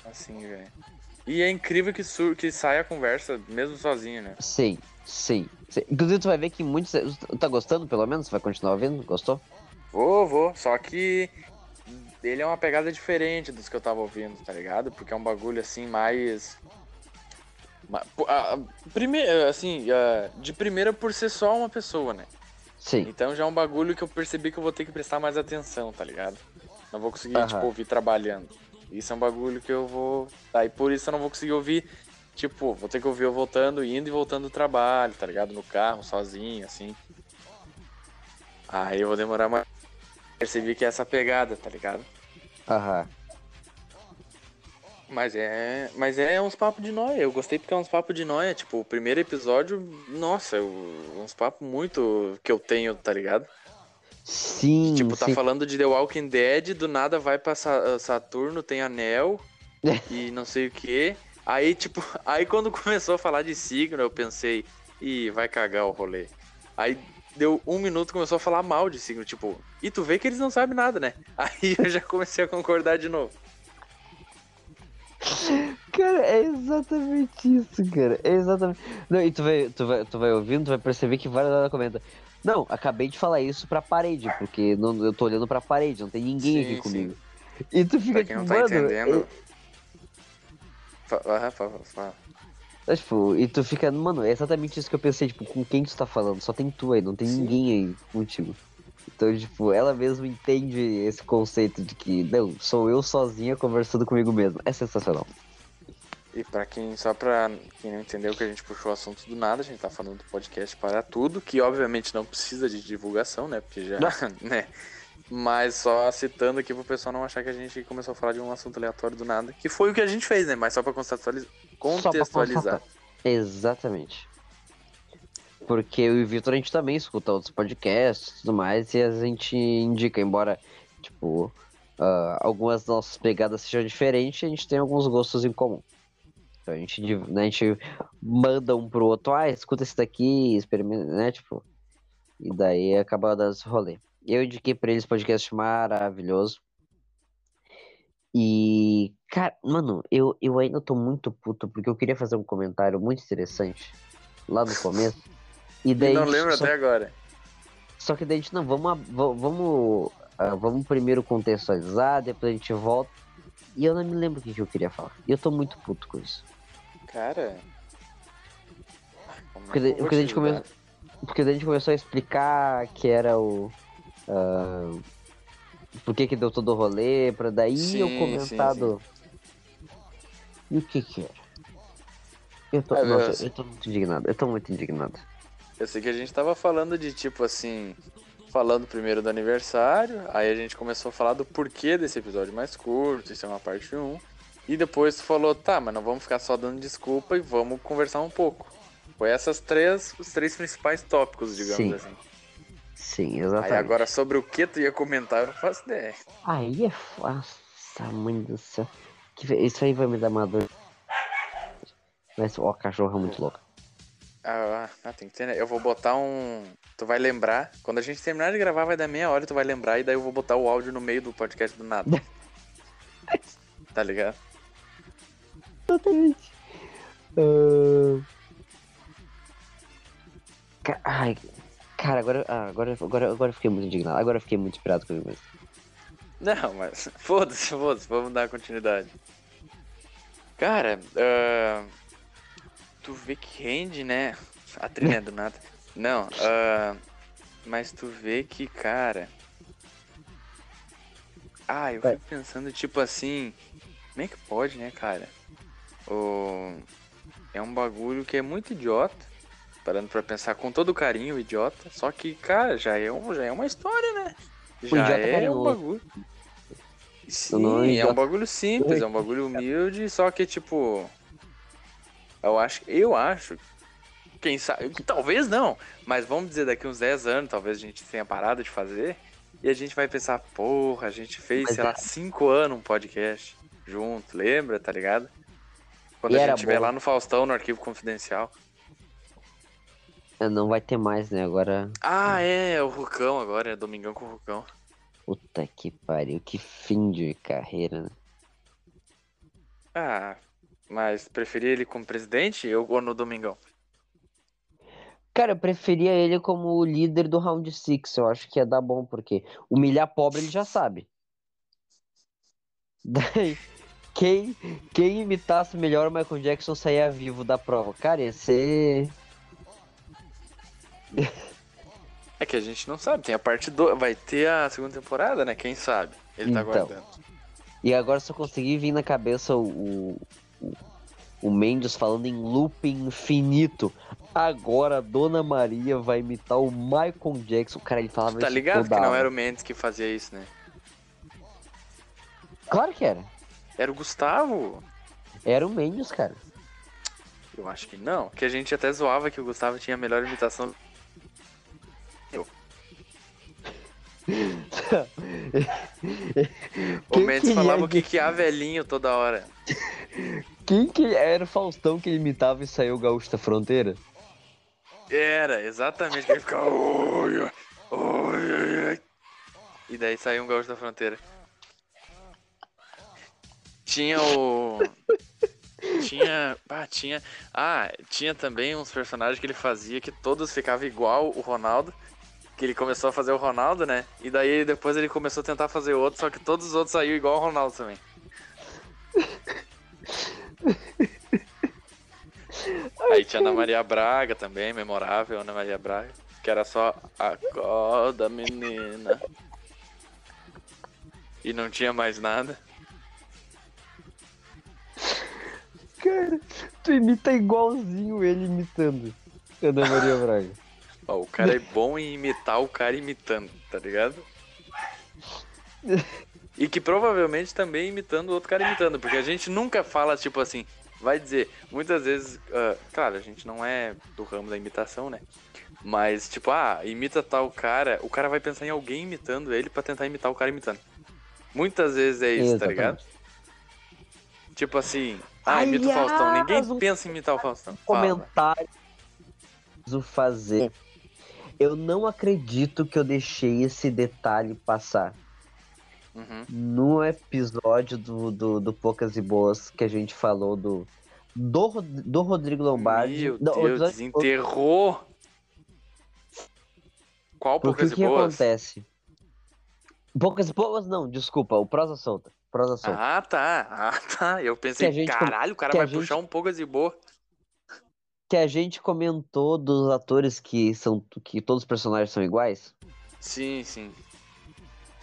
Assim, velho. E é incrível que, sur que sai a conversa, mesmo sozinho, né? Sim, sim. Inclusive, tu vai ver que muitos. Tá gostando, pelo menos? Vai continuar ouvindo? Gostou? Vou, vou. Só que ele é uma pegada diferente dos que eu tava ouvindo, tá ligado? Porque é um bagulho assim mais. Primeiro, assim, de primeira por ser só uma pessoa, né? Sim. Então já é um bagulho que eu percebi que eu vou ter que prestar mais atenção, tá ligado? Não vou conseguir, tipo, ouvir trabalhando. Isso é um bagulho que eu vou. Daí por isso eu não vou conseguir ouvir. Tipo, vou ter que ouvir eu voltando, indo e voltando do trabalho, tá ligado? No carro, sozinho, assim. Aí eu vou demorar mais. Percebi que é essa pegada, tá ligado? Aham. Mas é. Mas é uns papos de noia. Eu gostei porque é uns papos de noia. Tipo, o primeiro episódio, nossa, eu- uns papos muito que eu tenho, tá ligado? Sim. Tipo, tá sim. falando de The Walking Dead, do nada vai pra Sa- Saturno, tem anel [LAUGHS] e não sei o que. Aí, tipo, [LAUGHS] aí quando começou a falar de signo, eu pensei, ih, vai cagar o rolê. Aí deu um minuto começou a falar mal de signo, tipo, e tu vê que eles não sabem nada, né? [LAUGHS] Aí eu já comecei a concordar de novo. Cara, é exatamente isso, cara. É exatamente. Não, e tu vai, tu vai, tu vai ouvindo, tu vai perceber que várias vezes comenta. Não, acabei de falar isso pra parede, porque não, eu tô olhando pra parede, não tem ninguém Sim, aqui sim. comigo. E tu fica Pra quem não tipo, tá mano, entendendo. Fa- ah, fa- fa- É, tipo, e tu fica, mano, é exatamente isso que eu pensei, tipo, com quem tu tá falando? Só tem tu aí, não tem Sim. ninguém aí contigo. Então, tipo, ela mesma entende esse conceito de que, não, sou eu sozinha conversando comigo mesmo. É sensacional. E pra quem, só pra quem não entendeu que a gente puxou o assunto do nada, a gente tá falando do podcast para tudo, que obviamente não precisa de divulgação, né? Porque já, [LAUGHS] [LAUGHS] né? Mas só citando aqui pro pessoal não achar que a gente começou a falar de um assunto aleatório do nada, que foi o que a gente fez, né? Mas só pra contextualiza- Só pra contextualizar. Exatamente. Porque eu e o Vitor a gente também escuta outros podcasts e tudo mais, e a gente indica, embora, tipo, ah, algumas das nossas pegadas sejam diferentes, a gente tem alguns gostos em comum. A gente, né, a gente manda um pro outro, ah, escuta esse daqui, experimenta, né, tipo. E daí acaba dando esse rolê. Eu indiquei pra eles podcast maravilhoso. E, cara, mano, eu, eu ainda tô muito puto porque eu queria fazer um comentário muito interessante lá no começo. E daí. não a gente lembro só, até agora. só que daí a gente, não, vamos, vamos, ah, vamos primeiro contextualizar, depois a gente volta. E eu não me lembro o que, que eu queria falar. E eu tô muito puto com isso. Cara. é Porque, vou porque, a te gente come- porque a gente começou a explicar que era o. ah, por que que deu todo o rolê, pra daí Sim, eu sim, comentado. E o que que era? Eu tô, Ah, nossa, eu- eu tô muito indignado, eu tô muito indignado. Eu sei que a gente tava falando de tipo assim. Falando primeiro do aniversário, aí a gente começou a falar do porquê desse episódio mais curto, isso é uma parte 1. E depois tu falou, tá, mas não vamos ficar só dando desculpa e vamos conversar um pouco. Foi essas três, os três principais tópicos, digamos Sim, assim. Sim, Aí exatamente. agora sobre o que tu ia comentar, eu não faço ideia. Aí é fácil, mãe do céu. Isso aí vai me dar uma dor. Mas, ó, a cachorra é muito louca. Ah, ah, tem que ter, né? Eu vou botar um. Tu vai lembrar. Quando a gente terminar de gravar, vai dar meia hora e tu vai lembrar, e daí eu vou botar o áudio no meio do podcast do nada. [LAUGHS] tá ligado? Exatamente. Ca- Ai, cara, agora, ah, agora, agora, agora eu fiquei muito indignado. Agora eu fiquei muito inspirado comigo mesmo. Não, mas [LAUGHS] foda-se, foda-se, vamos dar continuidade. Cara, ah, tu vê que rende, né? A trilha do nada. Não, ah, mas tu vê que, cara. Ah, eu fico pensando, tipo assim, como é que pode, né, cara? O... É um bagulho que é muito idiota. Parando pra pensar com todo carinho, idiota. Só que, cara, já é, um, já é uma história, né? Já é um bagulho. Sim, é um bagulho simples, é um bagulho [LAUGHS] humilde, só que tipo. Eu acho, eu acho, quem sabe, talvez não, mas vamos dizer daqui uns 10 anos, talvez a gente tenha parado de fazer, e a gente vai pensar, porra, a gente fez, Mas sei é- lá, 5 anos um podcast junto, lembra, tá ligado? Quando E a gente estiver bom. lá no Faustão, no arquivo confidencial. Ah, Não vai ter mais, né? Agora. Ah, é, é o Rucão agora, é Domingão com o Rucão. Puta que pariu, que fim de carreira, né? Ah, mas preferia ele como presidente ou no Domingão? Cara, eu preferia ele como líder do Round 6. Eu acho que ia dar bom, porque humilhar pobre ele já sabe. [LAUGHS] Daí, quem, quem imitasse melhor o Michael Jackson saía vivo da prova. Cara, ia ser. É que a gente não sabe, tem a parte do. Vai ter a segunda temporada, né? Quem sabe? Ele tá Então. aguardando. E agora só consegui vir na cabeça o, o, o Mendes falando em loop infinito. Agora a Dona Maria vai imitar o Michael Jackson. Cara, ele falava Tá isso ligado que não era o Mendes que fazia isso, né? Claro que era. Era o Gustavo? Era o Mendes, cara. Eu acho que não. Que a gente até zoava que o Gustavo tinha a melhor imitação. [LAUGHS] O Quem Mendes falava é o que que há velhinho toda hora. Quem que era o Faustão que imitava e saiu o Gaúcho da Fronteira? Era, exatamente. Que ele ficava. E daí saiu um gaúcho da fronteira. Tinha o. Tinha. Ah, tinha. Ah, tinha também uns personagens que ele fazia que todos ficavam igual o Ronaldo. Que ele começou a fazer o Ronaldo, né? E daí depois ele começou a tentar fazer outro, só que todos os outros saíram igual o Ronaldo também. Aí tinha Ana Maria Braga também, memorável Ana Maria Braga. Que era só acorda, menina. E não tinha mais nada. Cara, tu imita igualzinho ele imitando. Ana Maria Braga. [LAUGHS] Ó, o cara é bom em imitar o cara imitando, tá ligado? [LAUGHS] E que provavelmente também imitando o outro cara imitando, porque a gente nunca fala tipo assim, vai dizer, muitas vezes, ah, claro, a gente não é do ramo da imitação, né? Mas tipo, ah, imita tal cara, o cara vai pensar em alguém imitando ele pra tentar imitar o cara imitando. Muitas vezes é isso, tá Exatamente. ligado? Tipo assim, ah, imita o Faustão, ninguém um pensa em imitar o Faustão. Fala. Comentário. Preciso fazer. Eu não acredito que eu deixei esse detalhe passar. Uhum. No episódio do, do, do Poucas e Boas que a gente falou do. Do, do Rodrigo Lombardi. Meu do- o Deus, episódio- desenterrou! Qual Porque poucas o e que boas? acontece? Poucas e boas, não, desculpa, o Prosa Solta. Prosa Solta. Ah, tá. Ah, [LAUGHS] tá. Eu pensei, Que a gente- caralho, o cara vai gente- puxar um poucas e boa. Que a gente comentou dos atores que são. que todos os personagens são iguais. Sim, sim.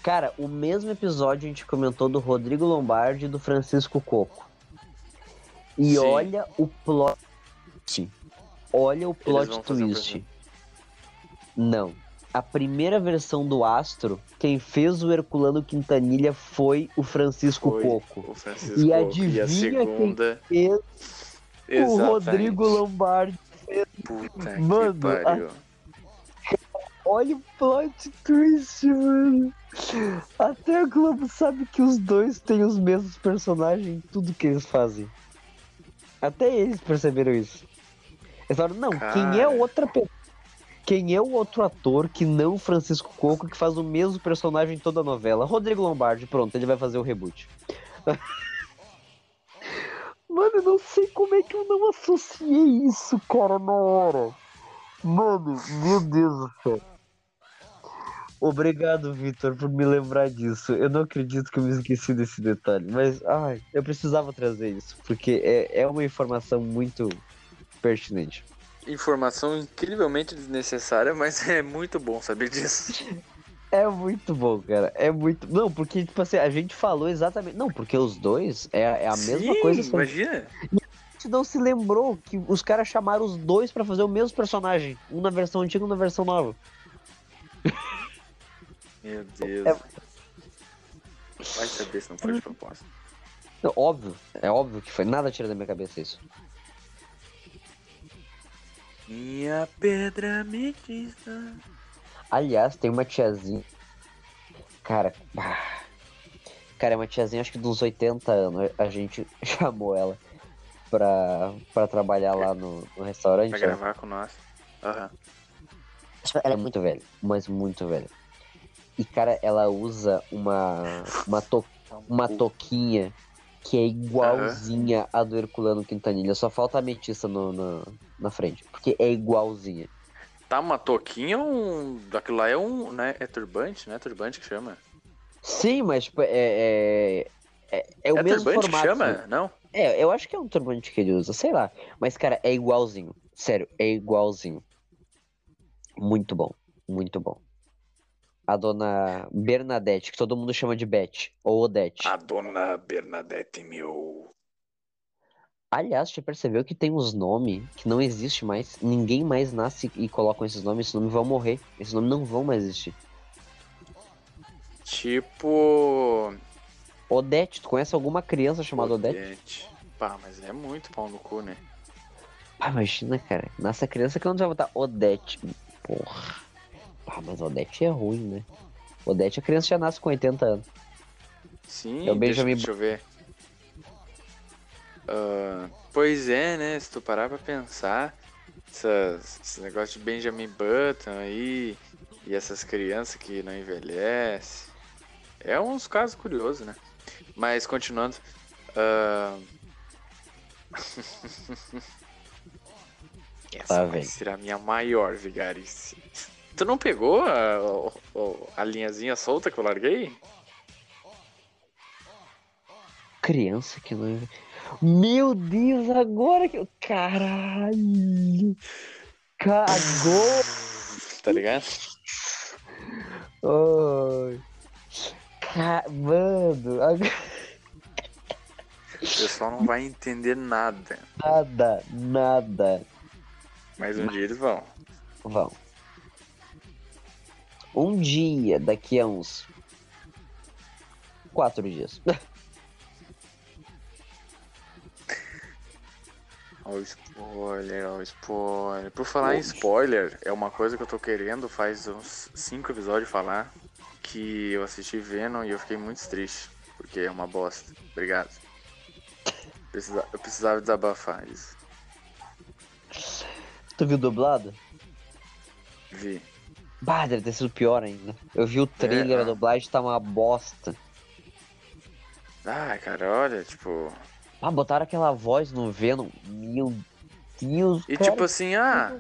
Cara, o mesmo episódio a gente comentou do Rodrigo Lombardi e do Francisco Coco. E Sim. olha o plot. Olha o plot um twist. Não. A primeira versão do Astro, quem fez o Herculano Quintanilha foi o Francisco Foi Coco. O Francisco E adivinha a segunda. Fez o Exatamente. Rodrigo Lombardi. Puta Mano, que pariu. Olha o plot twist, mano. Até a Globo sabe que os dois têm os mesmos personagens em tudo que eles fazem. Até eles perceberam isso. Eles falaram, não, quem é Cara. outra pessoa? Quem é o outro ator que não o Francisco Coco que faz o mesmo personagem em toda a novela? Rodrigo Lombardi, pronto, ele vai fazer o reboot. [LAUGHS] Mano, eu não sei como é que eu não associei isso, cara, na hora. Mano, meu Deus do céu. Obrigado, Vitor, por me lembrar disso. Eu não acredito que eu me esqueci desse detalhe, mas ai, eu precisava trazer isso, porque é, é uma informação muito pertinente. Informação incrivelmente desnecessária, mas [LAUGHS] é muito bom saber disso. É muito bom, cara. É muito. Não, porque, tipo assim, a gente falou exatamente. Não, porque os dois é, é a mesma Sim, coisa. só Imagina. A gente não se lembrou que os caras chamaram os dois pra fazer o mesmo personagem. Um na versão antiga e um na versão nova. Meu Deus. É- Vai saber se não foi de propósito. Não, óbvio, é óbvio que foi. Nada tira da minha cabeça isso. Minha pedra ametista. Aliás, tem uma tiazinha. Cara, bah. cara, é uma tiazinha, acho que de uns 80 anos. A gente [LAUGHS] chamou ela pra, pra trabalhar lá no, no restaurante. Pra né? gravar com nós. Aham. Ela é muito velha, mas muito velha. E, cara, ela usa uma, uma, to, uma toquinha que é igualzinha a do Herculano Quintanilha. Só falta a ametista no, no- na frente. Porque é igualzinha. Tá, uma touquinha, um. Aquilo lá é um. Né? É turbante, né? Turbante que chama. Sim, mas tipo, é, é, é, é o é mesmo turbante formato. que chama? Não? É, eu acho que é um turbante que ele usa, sei lá. Mas, cara, é igualzinho. Sério, é igualzinho. Muito bom, muito bom. A dona Bernadette, que todo mundo chama de Beth, ou Odete. A dona Bernadette, meu. Aliás, você percebeu que tem uns nomes que não existe mais? Ninguém mais nasce e colocam esses nomes, esses nomes vão morrer. Esses nomes não vão mais existir. Tipo. Odete, tu conhece alguma criança chamada Odete? Odete. Pá, mas é muito pau no cu, né? Ah, imagina, cara. Nasce a criança que não vai botar Odete. Porra. Ah, mas Odete é ruim, né? Odete, a criança já nasce com 80 anos. Sim, É o deixa, Benjamin deixa eu ver. Ah, pois é, né? Se tu parar pra pensar, essas, esse negócio de Benjamin Button aí, e essas crianças que não envelhecem, é uns casos curiosos, né? Mas continuando. ah, [LAUGHS] Essa Tá, vai ser a minha maior vigarice. Tu não pegou a, o- a linhazinha solta que eu larguei? Criança que não. Meu Deus, agora que. eu- Caralho! Cagou! tá ligado? Ca- Mano, agora- O pessoal não vai entender nada. nada, nada. Mas um dia eles vão. Vão. Um dia, daqui a uns quatro dias. [LAUGHS] Ó, o spoiler, ó, o spoiler. Por falar em spoiler, é uma coisa que eu tô querendo faz uns cinco episódios falar. Que eu assisti Venom e eu fiquei muito triste. Porque é uma bosta. Obrigado. Precisa- eu precisava desabafar isso. Tu viu dublado? Vi. Bah, deve ter sido pior ainda. Eu vi o trailer, É, a dublagem tá uma bosta. Ah, cara, olha, tipo. Ah, botaram aquela voz no Venom. Meu Deus, E cara, tipo assim, ah,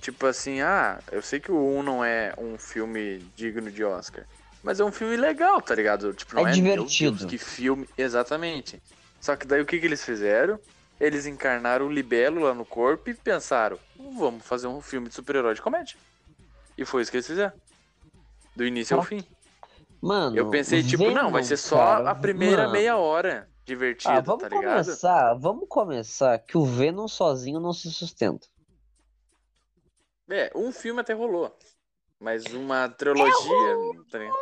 tipo assim, ah, eu sei que o 1 não é um filme digno de Oscar. Mas é um filme legal, tá ligado? Tipo, não É é, divertido. Deus, que filme. Exatamente. Só que daí o que, que eles fizeram? Eles encarnaram o libelo lá no corpo e pensaram, vamos fazer um filme de super-herói de comédia. E foi isso que eles fizeram. Do início ao fim. Mano, Eu pensei, tipo, não, vai Venom, ser só cara, a primeira mano. meia hora divertida, Ah, vamos tá ligado? começar, vamos começar que o Venom sozinho não se sustenta. É, um filme até rolou. Mas uma trilogia. tá ligado?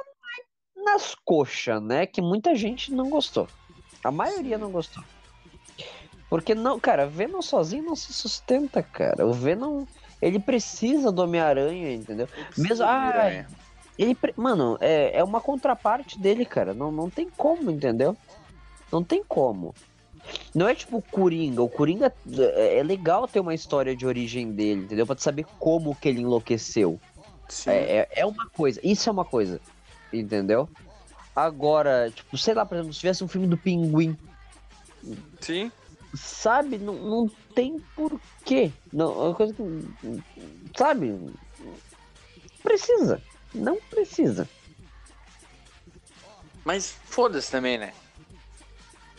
Nas coxas, né? Que muita gente não gostou. A maioria não gostou. Porque não, cara, Venom sozinho não se sustenta, cara. O Venom, ele precisa do Homem-Aranha, entendeu? Mesmo, ah, ele, mano, é, é uma contraparte dele, cara. Não, não tem como, entendeu? Não tem como. Não é tipo o Coringa. O Coringa é, é legal ter uma história de origem dele, entendeu? Pra saber como que ele enlouqueceu. Sim. É, é, é uma coisa, isso é uma coisa, entendeu? Agora, tipo, sei lá, por exemplo, se tivesse um filme do Pinguim, Sim. sabe? Não, não tem porquê. Não, é uma coisa que. Sabe? Precisa. Não precisa. Mas foda-se também, né?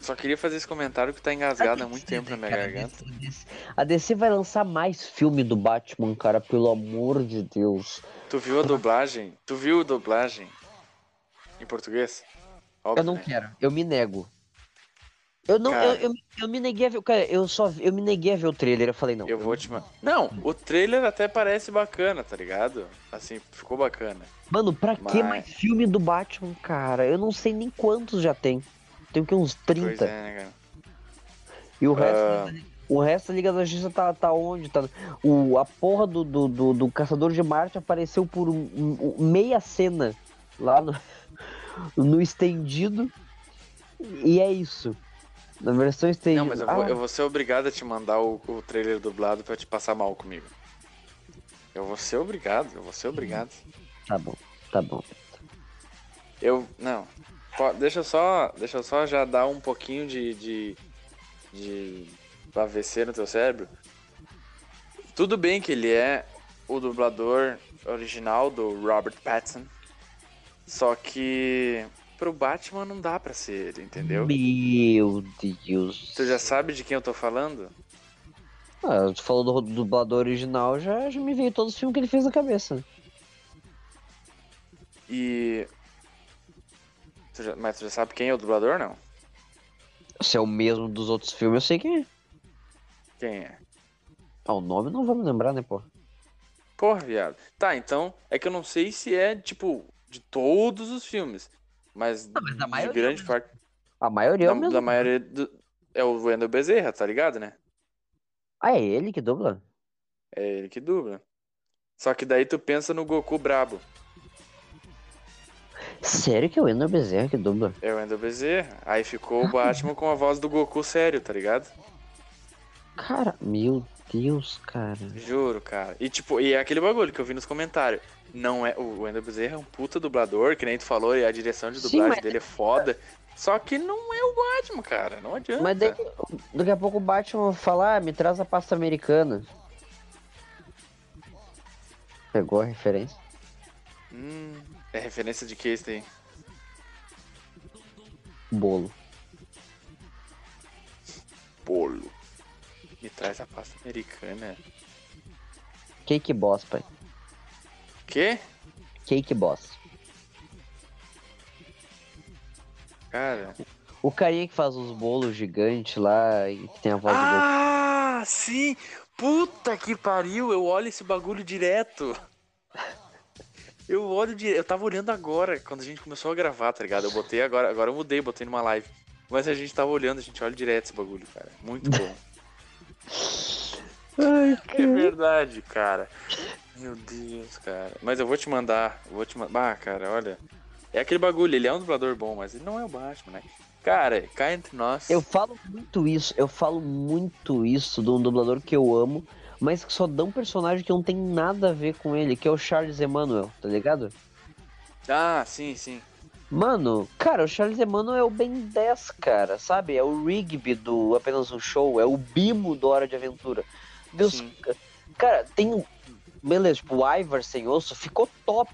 Só queria fazer esse comentário que tá engasgado há muito tempo na minha Cara, garganta. A DC, a DC vai lançar mais filme do Batman, cara, pelo amor de Deus. Tu viu a dublagem? Tu viu a dublagem em português? Óbvio, Eu não né? quero, eu me nego. Eu não, Cara. eu, eu, eu me neguei a ver, cara, eu só, eu me neguei a ver o trailer, eu falei, não. Eu vou te mandar. Não, o trailer até parece bacana, tá ligado? Assim, ficou bacana. Mano, pra que Mas- mais filme do Batman, cara? Eu não sei nem quantos já tem. Tem que uns 30. Pois é, né? E o resto, Ah. o resto da Liga da Justiça tá, tá onde? Tá, o, a porra do, do, do, do Caçador de Marte apareceu por um- um- meia cena lá no, [LAUGHS] no estendido. E é isso. Na versão estendida. Não, mas eu vou, Ah, eu vou ser obrigado a te mandar o, o trailer dublado pra te passar mal comigo. Eu vou ser obrigado, eu vou ser obrigado. Tá bom, tá bom. Eu. Não. Deixa eu só. Deixa só já dar um pouquinho de. de. de AVC no teu cérebro. Tudo bem que ele é o dublador original do Robert Pattinson. Só que. Pro Batman não dá pra ser ele, entendeu? Meu Deus. Tu já sabe de quem eu tô falando? Ah, tu falou do, do dublador original, já, já me veio todos os filmes que ele fez na cabeça. E. Tu já- mas tu já sabe quem é o dublador, não? Se é o mesmo dos outros filmes, eu sei quem é. Quem é? Ah, o nome não vou me lembrar, né, pô? Porra, viado. Tá, então é que eu não sei se é, tipo, de todos os filmes. Mas, mas da de maioria grande parte. A maioria é Da, o mesmo. da maioria. do- é o Wendel Bezerra, tá ligado, né? Ah, é ele que dubla? É ele que dubla. Só que daí tu pensa no Goku brabo. Sério que é o Ender Bezerra que dubla? É o Wendel Bezerra. Aí ficou o Batman com a voz do Goku sério, tá ligado? Cara, meu Deus, cara. Juro, cara. E tipo, e é aquele bagulho que eu vi nos comentários. Não é. O Wendel Bezerra é um puta dublador, que nem tu falou, e a direção de Sim, dublagem mas- dele é foda. Só que não é o Batman, cara. Não adianta. Mas daí, daqui a pouco o Batman falar, ah, me traz a pasta americana. Pegou a referência? Hum, é referência de que esse aí? Bolo. Bolo. Me traz a pasta americana. Cake Boss, pai. Quê? Cake Boss. Cara. O carinha que faz os bolos gigantes lá e que tem a voz do. Ah, sim! Puta que pariu! Eu olho esse bagulho direto. [LAUGHS] Eu olho direto. Eu tava olhando agora, quando a gente começou a gravar, tá ligado? Eu botei agora, agora eu mudei, botei numa live. Mas a gente tava olhando, a gente olha direto esse bagulho, cara. Muito bom. [LAUGHS] é verdade, cara. Meu Deus, cara. Mas eu vou te mandar. Vou te mandar. Ah, cara, olha. É aquele bagulho, ele é um dublador bom, mas ele não é o Batman, né? Cara, cá entre nós. Eu falo muito isso, eu falo muito isso de um dublador que eu amo, mas que só dá um personagem que não tem nada a ver com ele, que é o Charles Emmanuel, tá ligado? Ah, sim, sim. Mano, cara, o Charles Emmanuel é o Ben 10, cara, sabe? É o Rigby do Apenas um Show, é o Bimo do Hora de Aventura. Deus, Sim. cara, tem. Beleza, tipo, o Ivar sem osso ficou top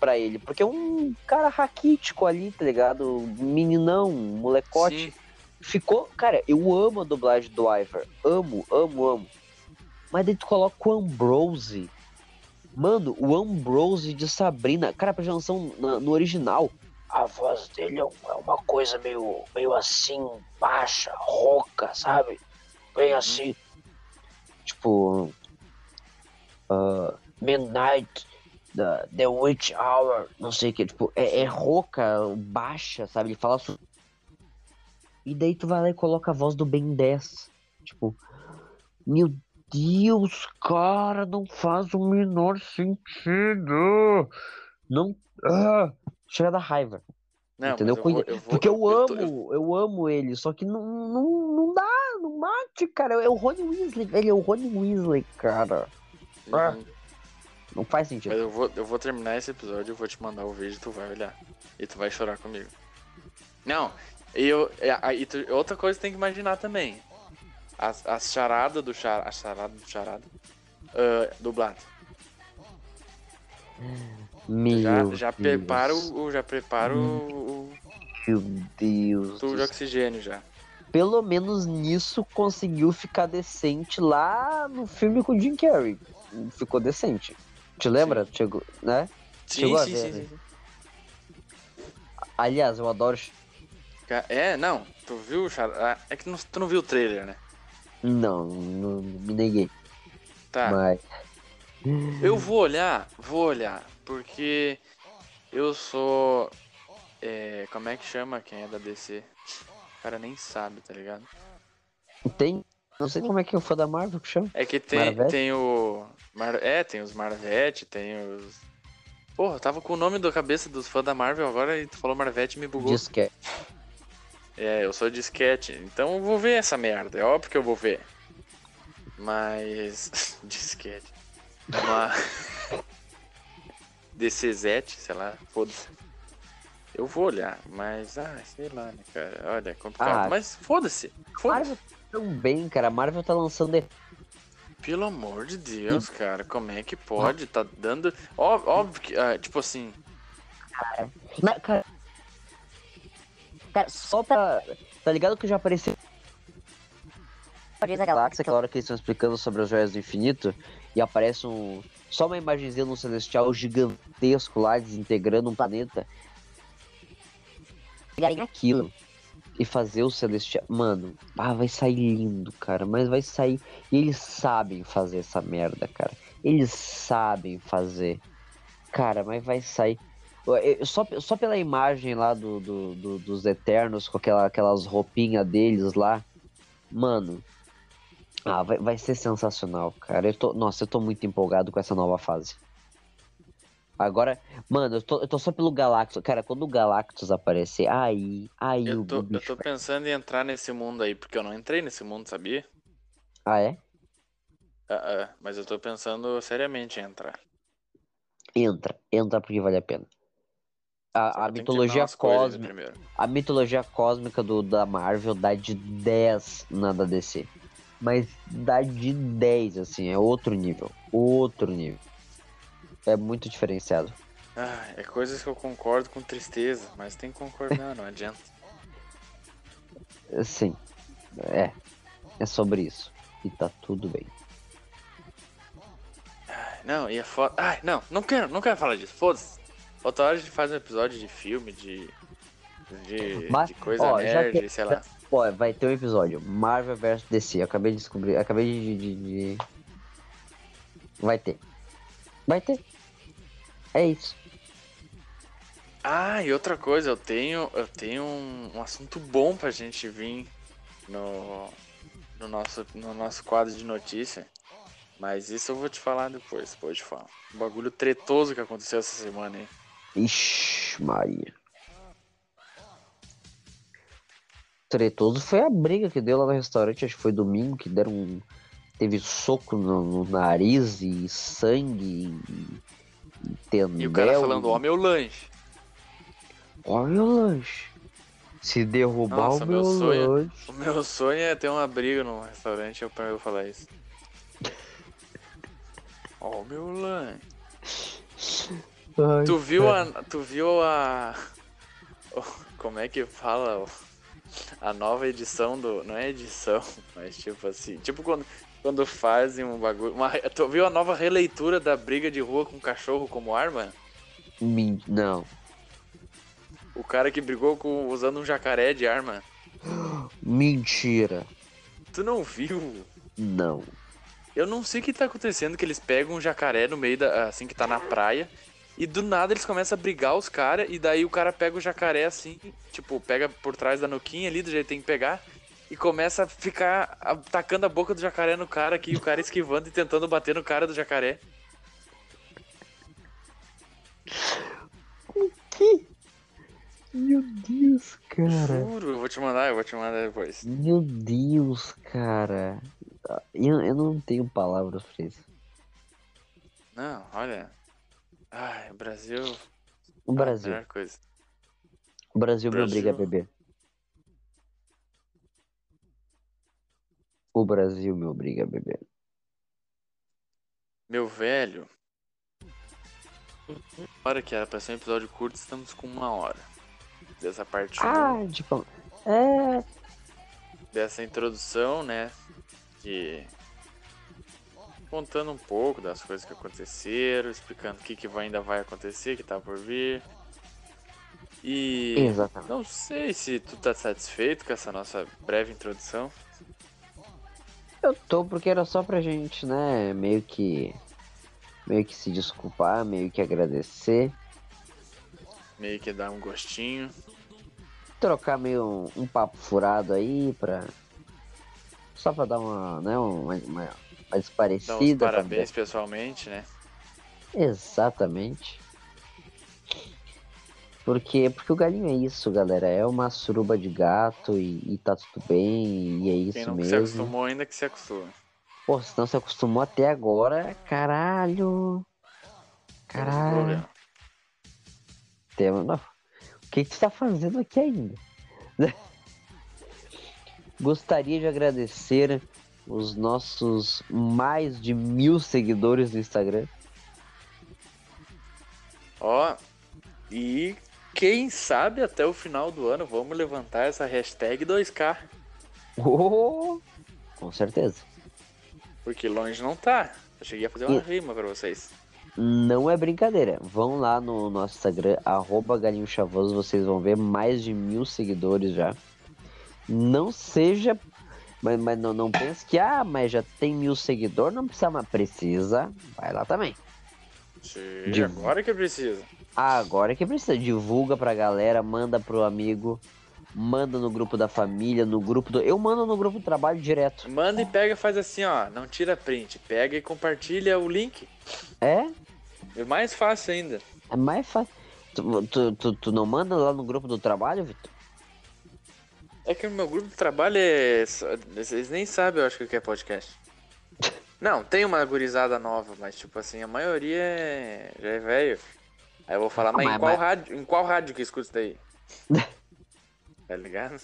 pra ele, porque é um cara raquítico ali, tá ligado? Meninão, molecote. Sim. Ficou, cara, eu amo a dublagem do Ivar. Amo, amo, amo. Mas daí tu coloca o Ambrose. Mano, o Ambrose de Sabrina. Cara, pra noção, na- no original, a voz dele é é uma coisa meio, meio assim, baixa, rouca, sabe? Bem assim. Tipo. ah, midnight, the, the Witch Hour, não sei o que. Tipo, é, é rouca, baixa, sabe? Ele fala. su- E daí tu vai lá e coloca a voz do Ben 10. Tipo, meu Deus, cara, não faz o menor sentido. Não. Ah, chega da raiva. Não, entendeu? eu vou- eu vou- Porque eu, eu tô- amo, eu... amo ele, só que não, não, não dá, não mate, cara. É o Rony Weasley, ele é o Rony Weasley, cara. Ah, Uhum. Não faz sentido. Mas eu vou, eu vou terminar esse episódio, eu vou te mandar o vídeo e tu vai olhar. E tu vai chorar comigo. Não, e eu. é, aí tu- outra coisa que tem que imaginar também. As, as charadas do charada. A charada do charada. ah, dublado. Meu Já, já Deus. prepara o. Já prepara o, Meu Deus. tubo do de oxigênio já. pelo menos nisso conseguiu ficar decente lá no filme com o Jim Carrey. Ficou decente. Te lembra? Chegou, né? Sim, Chegou a sim, ver, sim, né? sim. Aliás, eu adoro. É, não, tu viu o charada. É que tu não viu o trailer, né? Não, não me neguei. Tá. Mas. Eu vou olhar, vou olhar, porque eu sou. É, como é que chama quem é da DC? O cara nem sabe, tá ligado? Tem. Não sei como é que é o fã da Marvel que chama. É que tem, Marvete? tem o. Mar- é, tem os Marvete, tem os. Porra, eu tava com o nome da cabeça dos fãs da Marvel agora e tu falou Marvete e me bugou. Disque. É, eu sou disquete, então eu vou ver essa merda, é óbvio que eu vou ver. Mas. [LAUGHS] disquete. Uma. [LAUGHS] DCzete, sei lá, foda-se. Eu vou olhar, mas, ah, sei lá, né, cara. Olha, é complicado. Ah. mas foda-se. Foda-se. Marvel tá tão bem, cara. A Marvel tá lançando. Pelo amor de Deus, cara, como é que pode? Tá dando. Ó- Óbvio que, ah, tipo assim, Mas, cara. Cara, só pra. Tá ligado que já apareceu. Guardiões da Galáxia, aquela hora que eles estão explicando sobre as joias do infinito, e aparece um. Só uma imagenzinha um celestial gigantesco lá, desintegrando um planeta. Pegarem aquilo e fazer o celestial. Mano, ah, vai sair lindo, cara. Mas vai sair. E eles sabem fazer essa merda, cara. Eles sabem fazer. Cara, mas vai sair. Eu- eu- Só, só pela imagem lá do, do- do- dos Eternos, com aquela, aquelas roupinhas deles lá. Mano. Ah, vai, vai ser sensacional, cara. Eu tô, nossa, eu tô muito empolgado com essa nova fase. Agora, mano, eu tô, eu tô só pelo Galactus. Cara, quando o Galactus aparecer, aí, aí eu o tô, eu tô pensando em entrar nesse mundo aí, porque eu não entrei nesse mundo, sabia? Ah, é? Ah, ah, mas eu tô pensando seriamente em entrar. Entra, entra porque vale a pena. A, a mitologia cósmica. A mitologia cósmica do, da Marvel dá de 10 na da DC. Mas dá de 10, assim, é outro nível. Outro nível. É muito diferenciado. Ah, é coisas que eu concordo com tristeza, mas tem que concordar, não adianta. [LAUGHS] Sim, é. É sobre isso. E tá tudo bem. não, e é foda. Ai, não, não quero, não quero falar disso. Foda-se. Outra hora a gente faz um episódio de filme, de. De, Mas, de coisa ó, nerd, que- sei lá. Ó, vai ter um episódio. Marvel vs DC. Eu acabei de descobrir. Acabei de, de- de- Vai ter. Vai ter. É isso. Ah, e outra coisa, eu tenho, eu tenho um, um assunto bom pra gente vir no, no, nosso, no nosso quadro de notícia. Mas isso eu vou te falar depois, pode falar. Um bagulho tretoso que aconteceu essa semana aí. Ixi, Maria. Tretoso foi a briga que deu lá no restaurante, acho que foi domingo, que deram um. Teve soco no, no nariz e sangue e, e tendel. E o cara falando, ó, meu lanche. Ó meu lanche. Se derrubar Nossa, o meu, meu sonho- lanche. O meu sonho é ter uma briga num restaurante, eu pra eu falar isso. [LAUGHS] Ó, meu lanche. Ai, Tu viu a. Tu viu a. [LAUGHS] Como é que fala? A nova edição do. Não é edição, [LAUGHS] mas tipo assim. Tipo quando, quando fazem um bagulho. Uma, tu viu a nova releitura da briga de rua com cachorro como arma? Min- Não. O cara que brigou com, usando um jacaré de arma. Mentira. Tu não viu? Não. Eu não sei o que tá acontecendo, que eles pegam um jacaré no meio da. assim que tá na praia. E do nada eles começam a brigar os caras, e daí o cara pega o jacaré assim, tipo, pega por trás da nuquinha ali, do jeito que tem que pegar, e começa a ficar atacando a boca do jacaré no cara aqui, o cara esquivando e tentando bater no cara do jacaré. Meu Deus, cara. Juro, eu vou te mandar, eu vou te mandar depois. Meu Deus, cara. Eu, eu não tenho palavras pra isso. Não, olha. Ai, o Brasil. O ah, Brasil. melhor coisa. O Brasil me Brasil. obriga a beber. O Brasil me obriga a beber. Meu velho. Hora que era pra ser um episódio curto, estamos com uma hora. Dessa parte. Ah, tipo. É. dessa introdução, né? Que contando um pouco das coisas que aconteceram, explicando o que, que vai- ainda vai acontecer, que tá por vir. E Exatamente. não sei se tu tá satisfeito com essa nossa breve introdução. Eu tô porque era só pra gente, né? Meio que. Meio que se desculpar, meio que agradecer. Meio que dá um gostinho. Trocar meio um, um papo furado aí pra. Só pra dar uma, né, uma, uma, uns desparecida. pra parabéns pessoalmente, né? Exatamente. Porque, porque o galinho é isso, galera. É uma suruba de gato e, e tá tudo bem. E é isso Quem não se mesmo. acostumou ainda que se acostuma. Pô, se não se acostumou até agora, caralho. Temos Caralho. Tema, não. O que, que tu tá fazendo aqui ainda? [LAUGHS] Gostaria de agradecer os nossos mais de mil seguidores no Instagram. Ó, e quem sabe até o final do ano vamos levantar essa hashtag 2K. Oh, com certeza. Porque longe não tá. Eu cheguei a fazer uma E- rima pra vocês. Não é brincadeira. Vão lá no nosso Instagram, arroba Galinho Chavoso, vocês vão ver mais de mil seguidores já. Não seja. Mas, mas não, não pense que, ah, mas já tem mil seguidores, não precisa, mas precisa. Vai lá também. Sim, De- agora que precisa. Agora que precisa, divulga pra galera, manda pro amigo, manda no grupo da família, no grupo do. Eu mando no grupo do trabalho direto. Manda e pega e faz assim, ó. Não tira print. Pega e compartilha o link. É? É mais fácil ainda. É mais fácil. Tu, tu, tu, tu não manda lá no grupo do trabalho, Vitor? É que o meu grupo de trabalho é. Vocês nem sabem, eu acho, o que é podcast. [LAUGHS] Não, tem uma gurizada nova, mas tipo assim, a maioria é... já é velho. Aí eu vou falar, mas, mas- em, qual mas- Rádio, em qual rádio que escuta isso daí? [LAUGHS] tá ligado?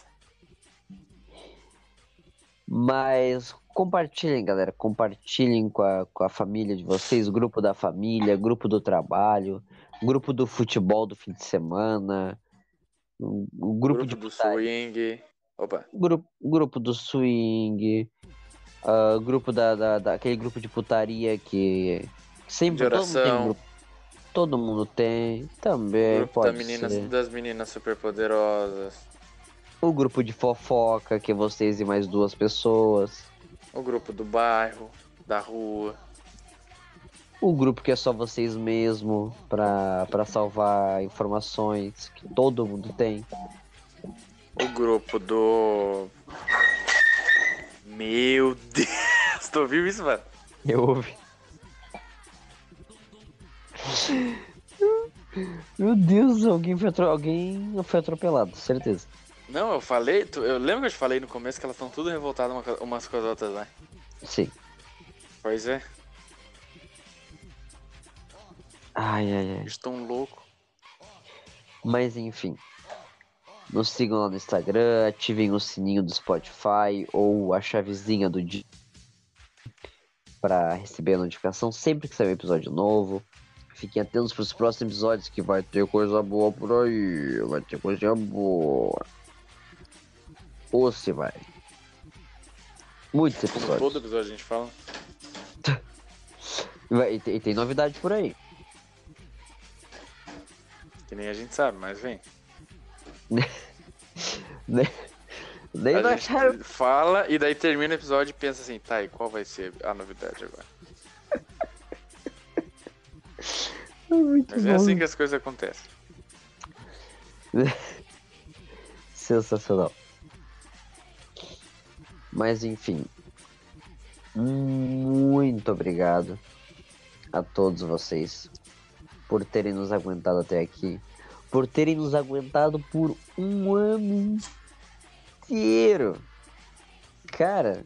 Mas compartilhem, galera. Compartilhem com a, com a família de vocês, grupo da família, grupo do trabalho, grupo do futebol do fim de semana, o o grupo, de do putaria, swing. Opa, grupo, grupo do swing, ah, grupo da, da, da- aquele grupo de putaria que Sempre todo mundo tem grupo. Todo mundo tem. Também grupo da pode meninas, ser. das meninas superpoderosas. O grupo de fofoca, que é vocês e mais duas pessoas. O grupo do bairro, da rua. O grupo que é só vocês mesmo pra, pra salvar informações que todo mundo tem. O grupo do. Meu Deus! [LAUGHS] Tu ouviu isso, mano? Eu ouvi. Meu Deus, alguém foi, atro... alguém foi atropelado, certeza. Não, eu falei. tu- Eu lembro que eu te falei no começo que elas estão tudo revoltadas uma umas com as outras, né? Sim. Pois é, Ai, ai, ai. eles estão loucos. Mas enfim. Nos sigam lá no Instagram, ativem o sininho do Spotify ou a chavezinha do dia para receber a notificação sempre que sair um episódio novo. Fiquem atentos para os próximos episódios que vai ter coisa boa por aí. Vai ter coisa boa. Ou se vai. Muitos episódios. todo episódio a gente fala. [LAUGHS] E tem, e tem novidade por aí. Que nem a gente sabe, mas vem. Nem sabemos. fala e daí termina o episódio e pensa assim, tá, e qual vai ser a novidade agora? Muito Mas é assim que as coisas acontecem. [LAUGHS] Sensacional. Mas enfim. Muito obrigado a todos vocês por terem nos aguentado até aqui. Por terem nos aguentado por um ano inteiro. Cara,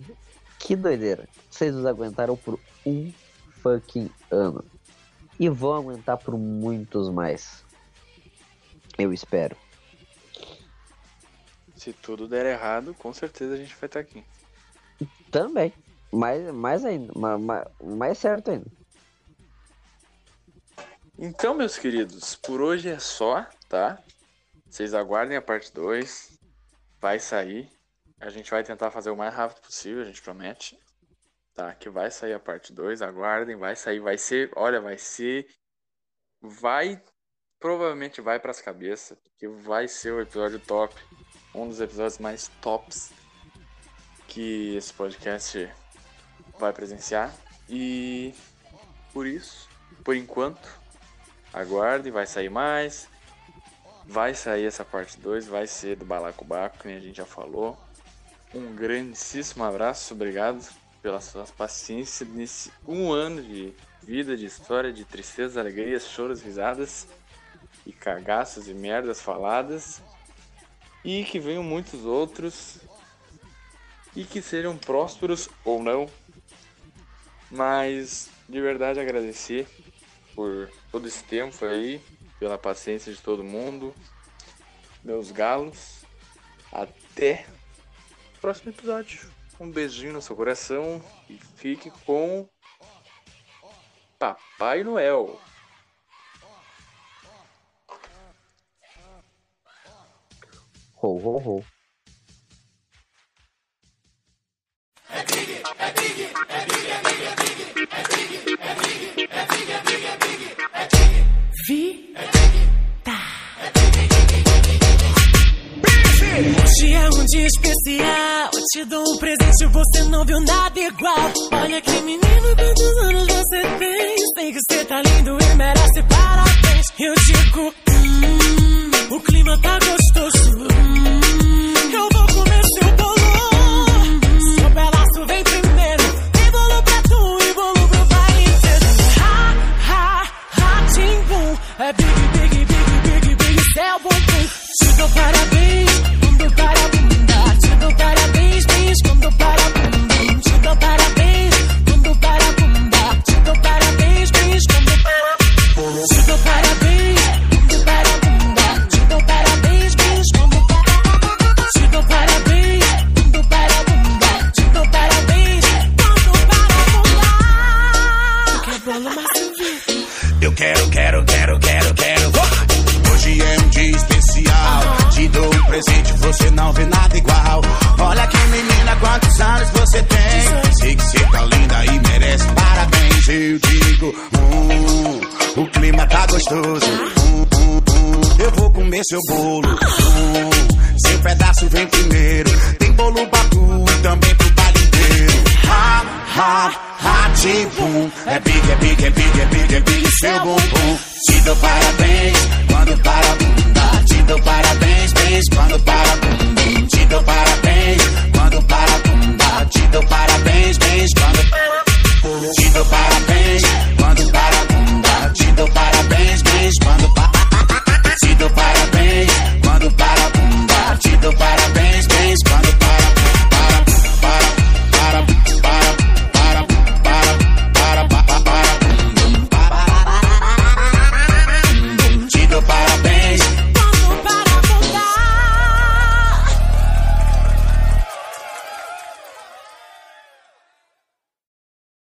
que doideira. Vocês nos aguentaram por um fucking ano. E vão aguentar por muitos mais. Eu espero. Se tudo der errado, com certeza a gente vai estar aqui. Também. Mais, mais ainda. ma- ma- mais certo ainda. Então, meus queridos, por hoje é só, tá? Vocês aguardem a parte 2. Vai sair. A gente vai tentar fazer o mais rápido possível, a gente promete. Tá? Que vai sair a parte 2. Aguardem, vai sair. Vai ser. Olha, vai ser. Vai. Provavelmente vai pras cabeças. Porque vai ser o episódio top. Um dos episódios mais tops que esse podcast vai presenciar. E. Por isso, por enquanto, Aguardem, vai sair mais. Vai sair essa parte 2, vai ser do Balacobaco, que a gente já falou. Um grandíssimo abraço, obrigado pela sua paciência nesse um ano de vida, de história, de tristezas, alegrias, choros, risadas e cagaços e merdas faladas. E que venham muitos outros. E que sejam prósperos ou não. Mas de verdade agradecer por todo esse tempo aí, pela paciência de todo mundo, meus galos. Até o próximo episódio. Um beijinho no seu coração e fique com Papai Noel. Ho, ho, ho. Hoje é um dia especial. Eu te dou um presente, você não viu nada igual. Olha que menino, quantos anos você tem? Sei que você tá lindo e merece parabéns. Eu digo, hum, o clima tá gostoso. Hum, bumbum. Te dou parabéns, quando para a bunda. Te dou parabéns, bis, quando para seu bolo.